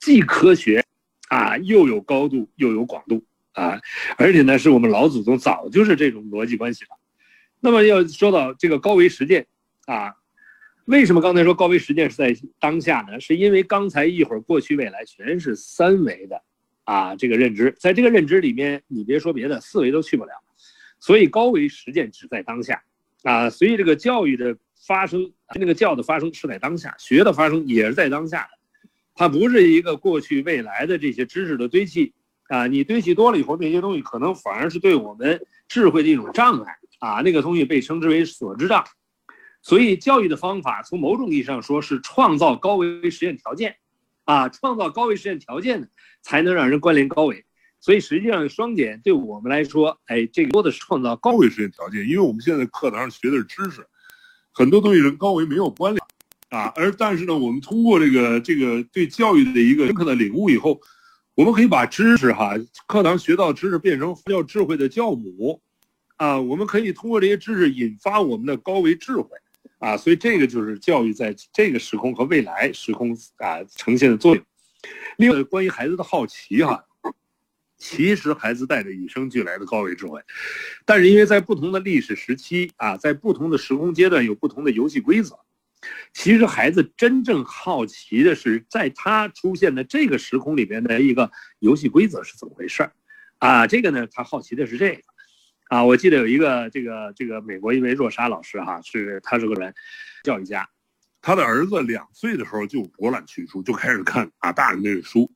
既科学，啊，又有高度，又有广度啊，而且呢，是我们老祖宗早就是这种逻辑关系了。那么要说到这个高维实践啊，为什么刚才说高维实践是在当下呢？是因为刚才一会儿过去未来全是三维的啊，这个认知，在这个认知里面，你别说别的，四维都去不了。所以高维实践只在当下，啊，所以这个教育的发生，那个教的发生是在当下，学的发生也是在当下的，它不是一个过去未来的这些知识的堆砌，啊，你堆砌多了以后，那些东西可能反而是对我们智慧的一种障碍，啊，那个东西被称之为所知障，所以教育的方法从某种意义上说是创造高维实验条件，啊，创造高维实验条件的，才能让人关联高维。所以实际上双减对我们来说，哎，这个多的是创造高维实现条件，因为我们现在课堂上学的是知识，很多东西跟高维没有关联啊。而但是呢，我们通过这个这个对教育的一个深刻的领悟以后，我们可以把知识哈，课堂学到知识变成叫智慧的教母啊。我们可以通过这些知识引发我们的高维智慧啊。所以这个就是教育在这个时空和未来时空啊呈现的作用。另外，关于孩子的好奇哈。其实孩子带着与生俱来的高维智慧，但是因为在不同的历史时期啊，在不同的时空阶段有不同的游戏规则。其实孩子真正好奇的是，在他出现的这个时空里边的一个游戏规则是怎么回事儿啊？这个呢，他好奇的是这个啊。我记得有一个这个这个美国一位若沙老师哈，是他是个人教育家，他的儿子两岁的时候就博览群书，就开始看啊大人的书。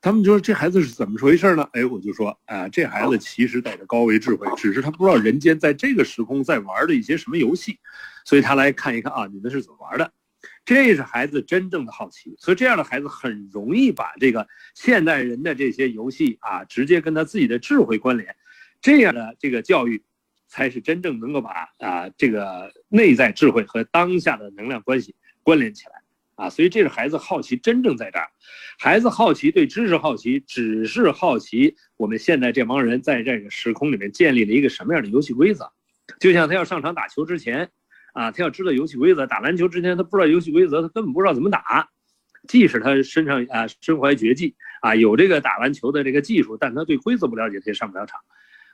他们就说这孩子是怎么回事呢？哎，我就说啊，这孩子其实带着高维智慧，只是他不知道人间在这个时空在玩的一些什么游戏，所以他来看一看啊，你们是怎么玩的？这是孩子真正的好奇。所以这样的孩子很容易把这个现代人的这些游戏啊，直接跟他自己的智慧关联。这样的这个教育，才是真正能够把啊这个内在智慧和当下的能量关系关联起来。啊，所以这是孩子好奇真正在这儿，孩子好奇对知识好奇，只是好奇我们现在这帮人在这个时空里面建立了一个什么样的游戏规则，就像他要上场打球之前，啊，他要知道游戏规则；打篮球之前他不知道游戏规则，他根本不知道怎么打，即使他身上啊身怀绝技啊，有这个打篮球的这个技术，但他对规则不了解，他也上不了场，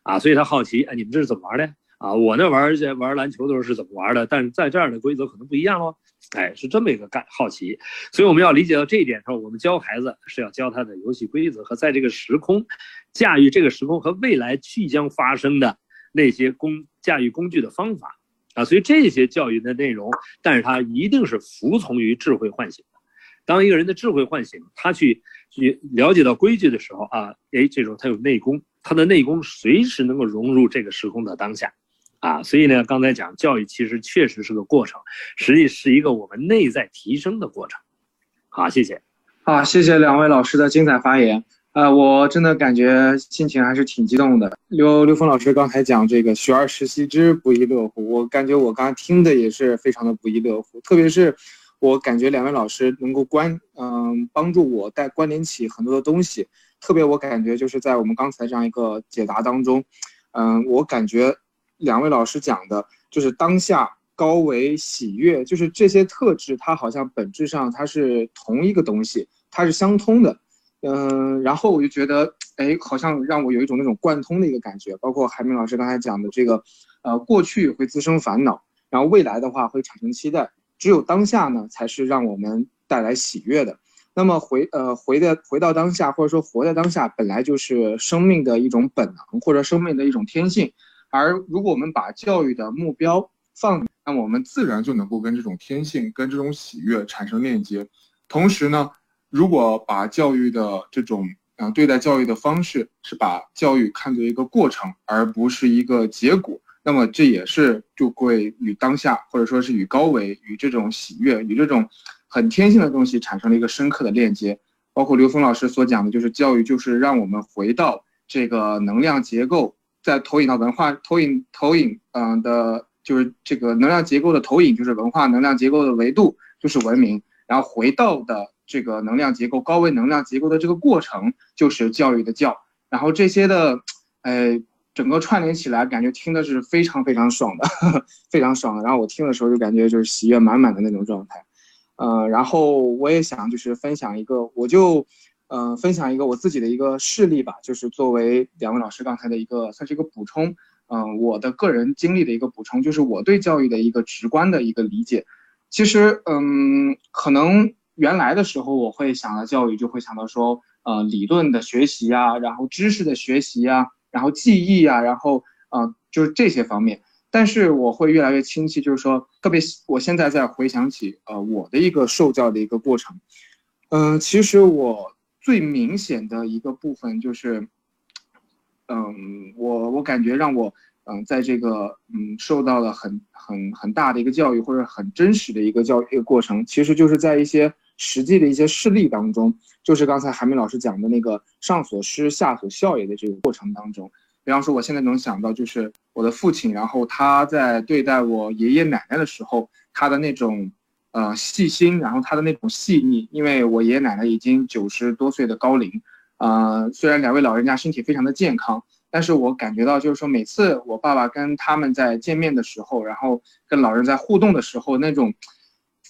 啊，所以他好奇，哎，你们这是怎么玩的？啊，我那玩儿玩篮球的时候是怎么玩的？但是在这儿的规则可能不一样喽。哎，是这么一个感好奇，所以我们要理解到这一点上，我们教孩子是要教他的游戏规则和在这个时空驾驭这个时空和未来即将发生的那些工驾驭工具的方法啊。所以这些教育的内容，但是他一定是服从于智慧唤醒的。当一个人的智慧唤醒，他去去了解到规矩的时候啊，哎，这种他有内功，他的内功随时能够融入这个时空的当下。啊，所以呢，刚才讲教育其实确实是个过程，实际是一个我们内在提升的过程。好，谢谢。好，谢谢两位老师的精彩发言。呃，我真的感觉心情还是挺激动的。刘刘峰老师刚才讲这个“学而时习之，不亦乐乎”，我感觉我刚才听的也是非常的不亦乐乎。特别是我感觉两位老师能够关嗯帮助我带关联起很多的东西。特别我感觉就是在我们刚才这样一个解答当中，嗯，我感觉。两位老师讲的就是当下高维喜悦，就是这些特质，它好像本质上它是同一个东西，它是相通的。嗯，然后我就觉得，哎，好像让我有一种那种贯通的一个感觉。包括海明老师刚才讲的这个，呃，过去会滋生烦恼，然后未来的话会产生期待，只有当下呢，才是让我们带来喜悦的。那么回呃回的回到当下，或者说活在当下，本来就是生命的一种本能，或者生命的一种天性。而如果我们把教育的目标放，那么我们自然就能够跟这种天性、跟这种喜悦产生链接。同时呢，如果把教育的这种啊对待教育的方式是把教育看作一个过程，而不是一个结果，那么这也是就会与当下或者说是与高维、与这种喜悦、与这种很天性的东西产生了一个深刻的链接。包括刘峰老师所讲的，就是教育就是让我们回到这个能量结构。在投影到文化投影投影，嗯的，就是这个能量结构的投影，就是文化能量结构的维度，就是文明。然后回到的这个能量结构高维能量结构的这个过程，就是教育的教。然后这些的，呃，整个串联起来，感觉听的是非常非常爽的，*laughs* 非常爽。然后我听的时候就感觉就是喜悦满满的那种状态。呃，然后我也想就是分享一个，我就。嗯，分享一个我自己的一个事例吧，就是作为两位老师刚才的一个算是一个补充，嗯，我的个人经历的一个补充，就是我对教育的一个直观的一个理解。其实，嗯，可能原来的时候我会想到教育，就会想到说，呃，理论的学习啊，然后知识的学习啊，然后记忆啊，然后，呃，就是这些方面。但是我会越来越清晰，就是说，特别我现在在回想起，呃，我的一个受教的一个过程，嗯，其实我。最明显的一个部分就是，嗯，我我感觉让我嗯，在这个嗯受到了很很很大的一个教育或者很真实的一个教育一个过程，其实就是在一些实际的一些事例当中，就是刚才韩明老师讲的那个上所师下所效也的这个过程当中。比方说，我现在能想到就是我的父亲，然后他在对待我爷爷奶奶的时候，他的那种呃细心，然后他的那种细腻，因为我爷爷奶奶已经九十多岁的高龄，啊，虽然两位老人家身体非常的健康。但是我感觉到，就是说，每次我爸爸跟他们在见面的时候，然后跟老人在互动的时候，那种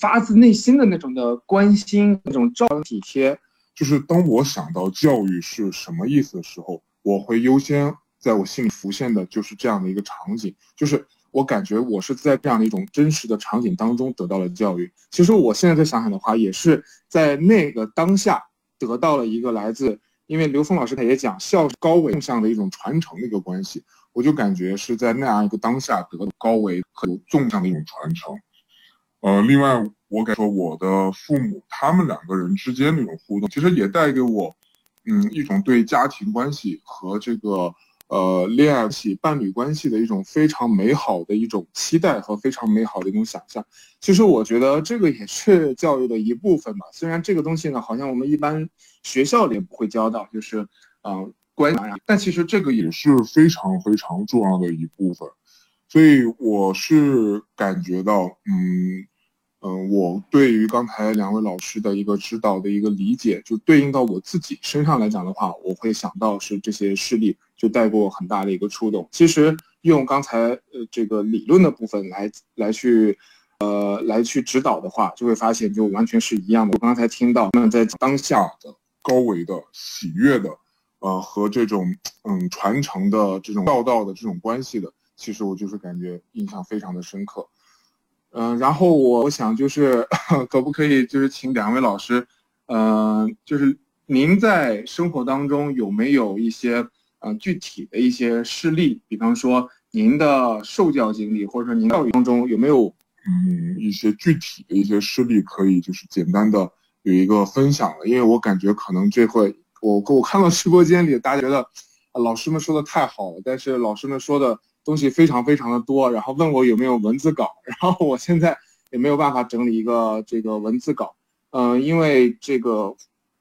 发自内心的那种的关心，那种照体贴，就是当我想到教育是什么意思的时候，我会优先在我心里浮现的就是这样的一个场景，就是我感觉我是在这样的一种真实的场景当中得到了教育。其实我现在再想想的话，也是在那个当下得到了一个来自。因为刘峰老师他也讲孝高维纵向的一种传承的一个关系，我就感觉是在那样一个当下得到高维和纵向的一种传承。呃，另外我感觉我的父母他们两个人之间那种互动，其实也带给我，嗯，一种对家庭关系和这个。呃，恋爱起伴侣关系的一种非常美好的一种期待和非常美好的一种想象。其实我觉得这个也是教育的一部分吧。虽然这个东西呢，好像我们一般学校里不会教到，就是嗯关系，但其实这个也是非常非常重要的一部分。所以我是感觉到，嗯。嗯，我对于刚才两位老师的一个指导的一个理解，就对应到我自己身上来讲的话，我会想到是这些事例就带给我很大的一个触动。其实用刚才呃这个理论的部分来来去，呃来去指导的话，就会发现就完全是一样的。我刚才听到那在当下的高维的喜悦的，呃和这种嗯传承的这种道道的这种关系的，其实我就是感觉印象非常的深刻。嗯，然后我我想就是，可不可以就是请两位老师，嗯，就是您在生活当中有没有一些呃具体的一些事例？比方说您的受教经历，或者说您教育当中有没有嗯一些具体的一些事例可以就是简单的有一个分享的？因为我感觉可能这会我我看到直播间里大家觉得老师们说的太好了，但是老师们说的。东西非常非常的多，然后问我有没有文字稿，然后我现在也没有办法整理一个这个文字稿，嗯，因为这个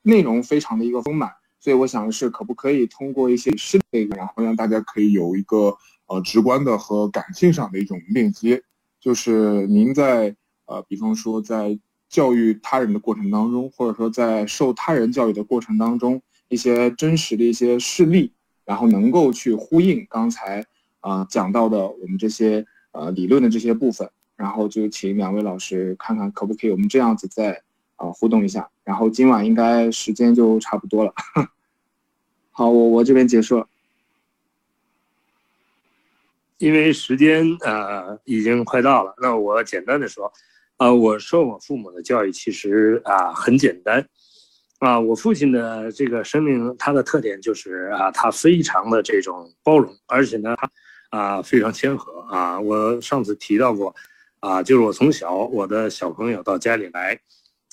内容非常的一个丰满，所以我想的是可不可以通过一些视频，然后让大家可以有一个呃直观的和感性上的一种链接，就是您在呃，比方说在教育他人的过程当中，或者说在受他人教育的过程当中，一些真实的一些事例，然后能够去呼应刚才。啊，讲到的我们这些呃理论的这些部分，然后就请两位老师看看可不可以我们这样子再啊互动一下，然后今晚应该时间就差不多了。*laughs* 好，我我这边结束了。因为时间呃已经快到了，那我简单的说，啊，我受我父母的教育其实啊很简单，啊，我父亲的这个生命他的特点就是啊他非常的这种包容，而且呢他。啊，非常谦和啊！我上次提到过，啊，就是我从小我的小朋友到家里来，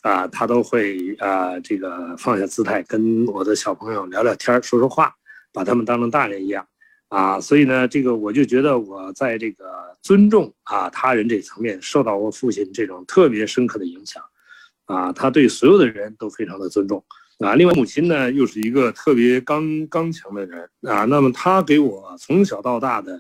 啊，他都会啊，这个放下姿态跟我的小朋友聊聊天说说话，把他们当成大人一样，啊，所以呢，这个我就觉得我在这个尊重啊他人这层面受到我父亲这种特别深刻的影响，啊，他对所有的人都非常的尊重。啊，另外母亲呢又是一个特别刚刚强的人啊，那么她给我从小到大的，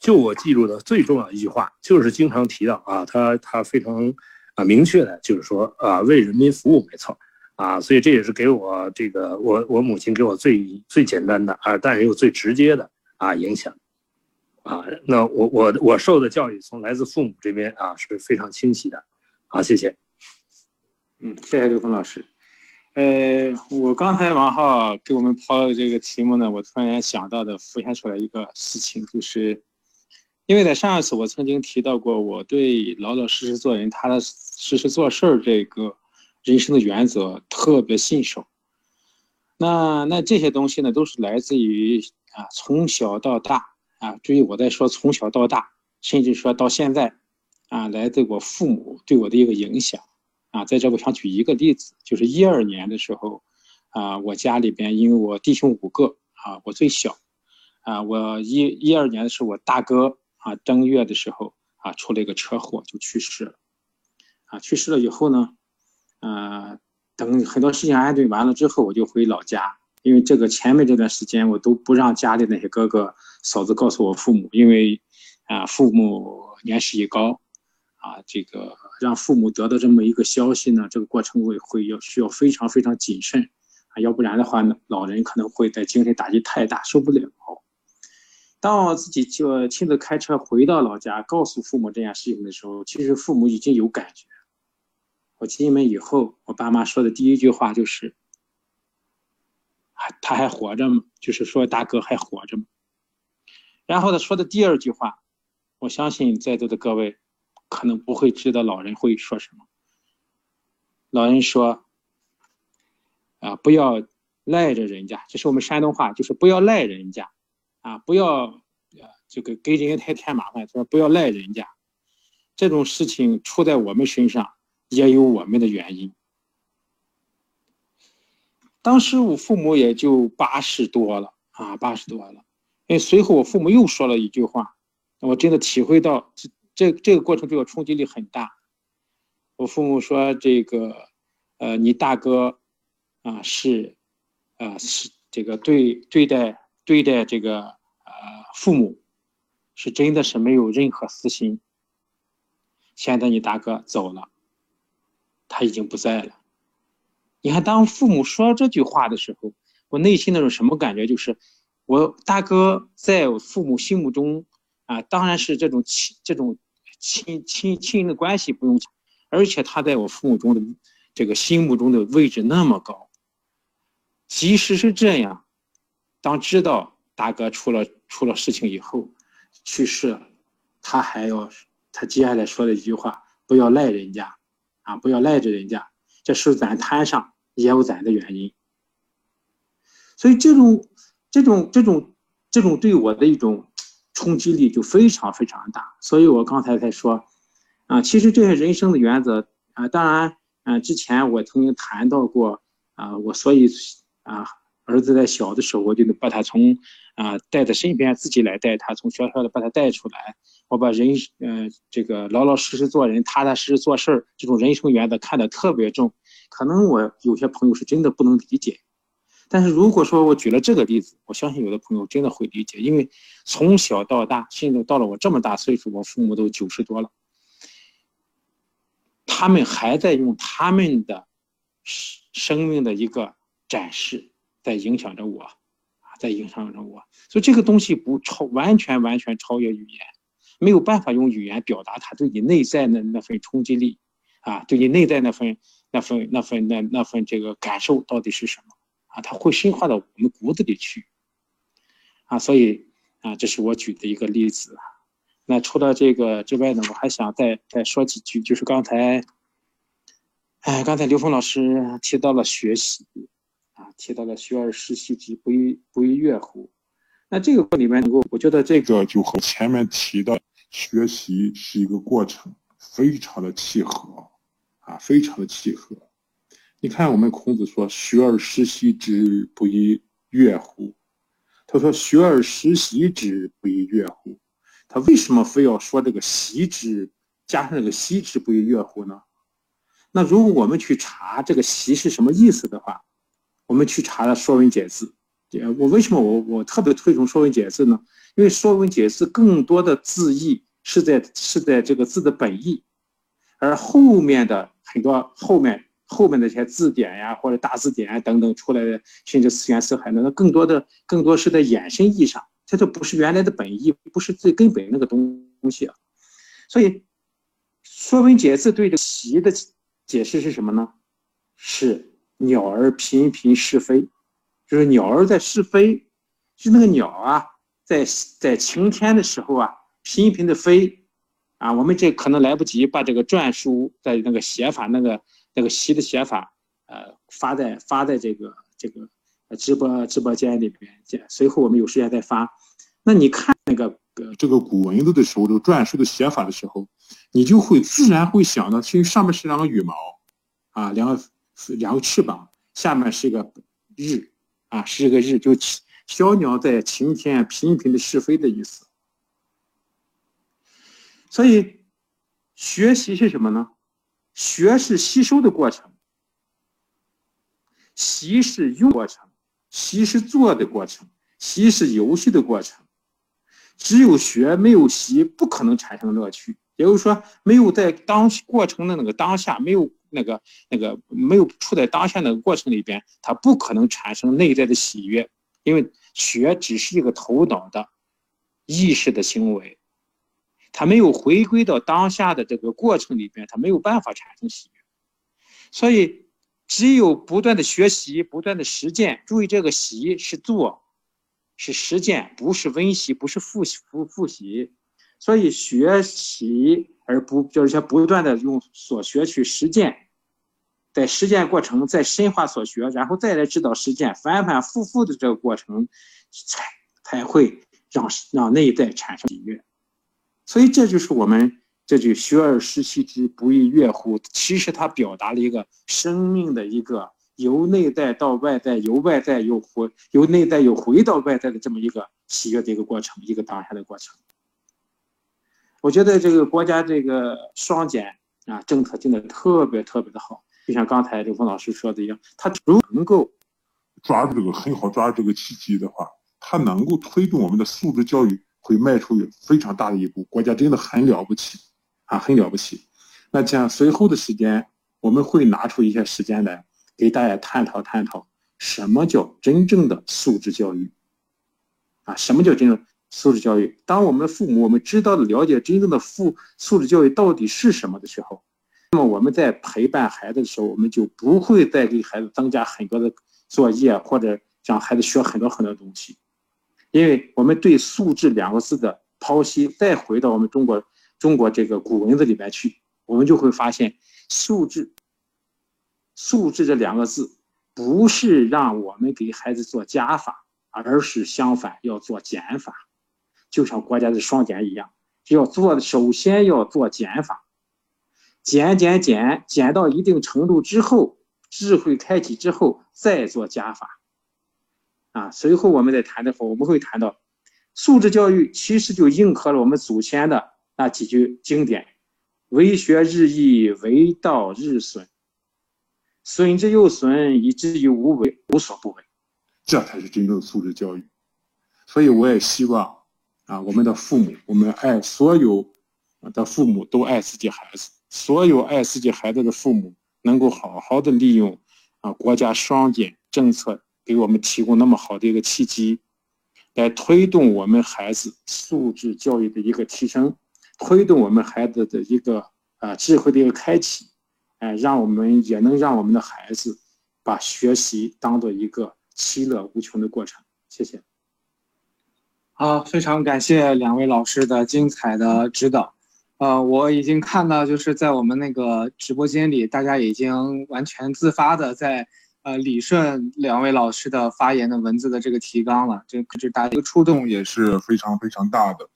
就我记住的最重要一句话，就是经常提到啊，他他非常啊明确的，就是说啊为人民服务没错。啊，所以这也是给我这个我我母亲给我最最简单的啊，但是又最直接的啊影响。啊，那我我我受的教育从来自父母这边啊是非常清晰的，好，谢谢，嗯，谢谢刘峰老师。呃，我刚才王浩给我们抛的这个题目呢，我突然想到的浮现出来一个事情，就是因为在上一次我曾经提到过，我对老老实实做人、踏踏实实做事儿这个人生的原则特别信守。那那这些东西呢，都是来自于啊从小到大啊，注意我在说从小到大，甚至说到现在啊，来自我父母对我的一个影响。啊，在这我想举一个例子，就是一二年的时候，啊，我家里边因为我弟兄五个，啊，我最小，啊，我一一二年的时候，我大哥啊正月的时候啊出了一个车祸就去世了，啊去世了以后呢，呃，等很多事情安顿完了之后，我就回老家，因为这个前面这段时间我都不让家里那些哥哥嫂子告诉我父母，因为啊父母年事已高，啊这个让父母得到这么一个消息呢，这个过程会会要需要非常非常谨慎。啊，要不然的话呢，老人可能会在精神打击太大，受不了。当我自己就亲自开车回到老家，告诉父母这件事情的时候，其实父母已经有感觉。我进门以后，我爸妈说的第一句话就是：“还他还活着吗？”就是说大哥还活着吗？然后他说的第二句话，我相信在座的各位可能不会知道老人会说什么。老人说。啊，不要赖着人家，这是我们山东话，就是不要赖人家，啊，不要啊，这个给人家太添麻烦，说不要赖人家，这种事情出在我们身上也有我们的原因。当时我父母也就八十多了啊，八十多了。哎，随后我父母又说了一句话，我真的体会到这这这个过程对我冲击力很大。我父母说：“这个，呃，你大哥。”啊，是，啊，是这个对对待对待这个呃父母，是真的是没有任何私心。现在你大哥走了，他已经不在了。你看，当父母说这句话的时候，我内心那种什么感觉？就是我大哥在我父母心目中啊，当然是这种亲这种亲亲亲人的关系不用讲，而且他在我父母中的这个心目中的位置那么高。即使是这样，当知道大哥出了出了事情以后，去世了，他还要他接下来说了一句话：不要赖人家，啊，不要赖着人家，这是咱摊上也有咱的原因。所以这种这种这种这种对我的一种冲击力就非常非常大。所以我刚才才说，啊，其实这些人生的原则啊，当然，嗯，之前我曾经谈到过，啊，我所以。啊，儿子在小的时候，我就能把他从啊带在身边，自己来带他，从学校里把他带出来。我把人，嗯，这个老老实实做人，踏踏实实做事儿，这种人生原则看得特别重。可能我有些朋友是真的不能理解，但是如果说我举了这个例子，我相信有的朋友真的会理解，因为从小到大，甚至到了我这么大岁数，我父母都九十多了，他们还在用他们的生命的一个。展示在影响着我，啊，在影响着我，所以这个东西不超，完全完全超越语言，没有办法用语言表达它对你内在的那份冲击力，啊，对你内在那份那份那份那那份这个感受到底是什么，啊，它会深化到我们骨子里去，啊，所以啊，这是我举的一个例子。那除了这个之外呢，我还想再再说几句，就是刚才，哎，刚才刘峰老师提到了学习。啊，提到了“学而时习之，不亦不亦乐乎”。那这个里面能够，我觉得这个就和前面提到学习是一个过程，非常的契合啊，非常的契合。你看，我们孔子说“学而时习之，不亦乐乎”。他说“学而时习之，不亦乐乎”。他为什么非要说这个“习之”加上这个“习之，不亦乐乎”呢？那如果我们去查这个“习”是什么意思的话，我们去查了《说文解字》，我为什么我我特别推崇《说文解字》呢？因为《说文解字》更多的字义是在是在这个字的本意，而后面的很多后面后面的一些字典呀或者大字典啊等等出来的，甚至四源四海的，那更多的更多是在衍生意义上，它就不是原来的本意，不是最根本那个东东西啊。所以，《说文解字》对这“习”的解释是什么呢？是。鸟儿频频试飞，就是鸟儿在试飞，就那个鸟啊，在在晴天的时候啊，频频的飞，啊，我们这可能来不及把这个篆书在那个写法，那个那个习的写法，呃，发在发在这个这个直播直播间里边，随后我们有时间再发。那你看那个这个古文字的时候，这个篆书的写法的时候，你就会自然会想到，其实上面是两个羽毛，啊，两个。两个翅膀，下面是一个日，啊，是一个日，就小鸟在晴天频频的试飞的意思。所以，学习是什么呢？学是吸收的过程，习是用过程，习是做的过程，习是游戏的过程。只有学没有习，不可能产生乐趣。也就是说，没有在当过程的那个当下，没有那个那个没有处在当下那个过程里边，它不可能产生内在的喜悦。因为学只是一个头脑的意识的行为，它没有回归到当下的这个过程里边，它没有办法产生喜悦。所以，只有不断的学习，不断的实践。注意，这个习是做，是实践，不是温习，不是复习复复习。所以，学习而不就是说不断的用所学去实践。在实践过程，再深化所学，然后再来指导实践，反反复复的这个过程，才才会让让内在产生喜悦。所以这就是我们这句“学而时习之，不亦乐乎”。其实它表达了一个生命的一个由内在到外在，由外在又回，由内在又回到外在的这么一个喜悦的一个过程，一个当下的过程。我觉得这个国家这个双减啊政策定的特别特别的好。就像刚才刘峰老师说的一样，他如果能够抓住这个很好抓住这个契机的话，他能够推动我们的素质教育会迈出非常大的一步。国家真的很了不起啊，很了不起。那这样随后的时间，我们会拿出一些时间来给大家探讨探讨什么叫真正的素质教育啊？什么叫真正素质教育？当我们父母我们知道的了解真正的素素质教育到底是什么的时候。那么我们在陪伴孩子的时候，我们就不会再给孩子增加很多的作业，或者让孩子学很多很多东西，因为我们对“素质”两个字的剖析，再回到我们中国中国这个古文字里边去，我们就会发现“素质”“素质”这两个字不是让我们给孩子做加法，而是相反要做减法，就像国家的双减一样，要做首先要做减法。减减减减到一定程度之后，智慧开启之后再做加法，啊，随后我们再谈的时候，我们会谈到素质教育其实就应和了我们祖先的那几句经典：“为学日益，为道日损，损之又损，以至于无为，无所不为。”这才是真正的素质教育。所以我也希望啊，我们的父母，我们爱所有的父母都爱自己孩子。所有爱自己孩子的父母能够好好的利用啊国家双减政策给我们提供那么好的一个契机，来推动我们孩子素质教育的一个提升，推动我们孩子的一个啊智慧的一个开启，哎，让我们也能让我们的孩子把学习当做一个其乐无穷的过程。谢谢。啊，非常感谢两位老师的精彩的指导。呃，我已经看到，就是在我们那个直播间里，大家已经完全自发的在呃理顺两位老师的发言的文字的这个提纲了，这这大家的触动也是非常非常大的。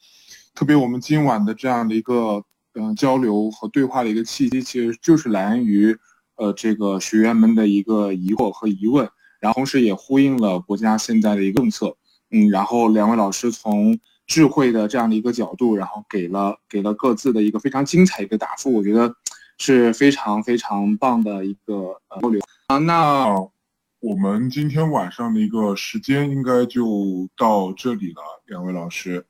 特别我们今晚的这样的一个嗯交流和对话的一个契机，其实就是来源于呃这个学员们的一个疑惑和疑问，然后同时也呼应了国家现在的一个政策。嗯，然后两位老师从。智慧的这样的一个角度，然后给了给了各自的一个非常精彩一个答复，我觉得是非常非常棒的一个交流啊。那我们今天晚上的一个时间应该就到这里了，两位老师，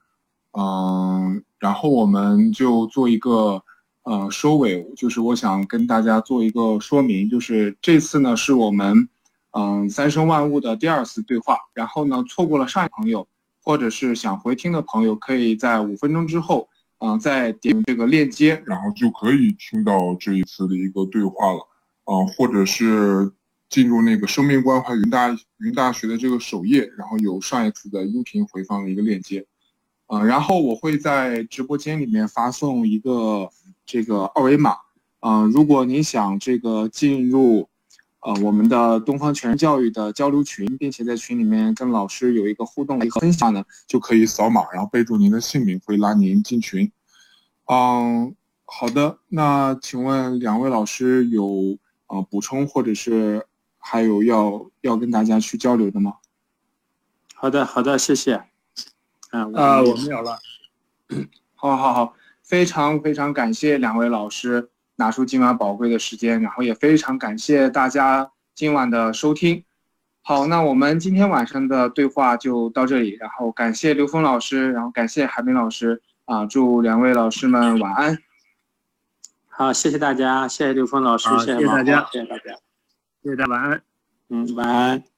嗯，然后我们就做一个呃收尾，就是我想跟大家做一个说明，就是这次呢是我们嗯三生万物的第二次对话，然后呢错过了上一朋友。或者是想回听的朋友，可以在五分钟之后，嗯，再点这个链接，然后就可以听到这一次的一个对话了，嗯，或者是进入那个生命关怀云大云大学的这个首页，然后有上一次的音频回放的一个链接，啊，然后我会在直播间里面发送一个这个二维码，嗯，如果您想这个进入。呃，我们的东方全人教育的交流群，并且在群里面跟老师有一个互动的一个分享呢，就可以扫码，然后备注您的姓名，会拉您进群。嗯，好的，那请问两位老师有呃补充或者是还有要要跟大家去交流的吗？好的，好的，谢谢。啊，啊，我没有了。好，好，好，非常非常感谢两位老师拿出今晚宝贵的时间，然后也非常感谢大家今晚的收听。好，那我们今天晚上的对话就到这里，然后感谢刘峰老师，然后感谢海明老师啊，祝两位老师们晚安。好，谢谢大家，谢谢刘峰老师，谢谢大家，谢谢大家，谢谢大家，晚安。嗯，晚安。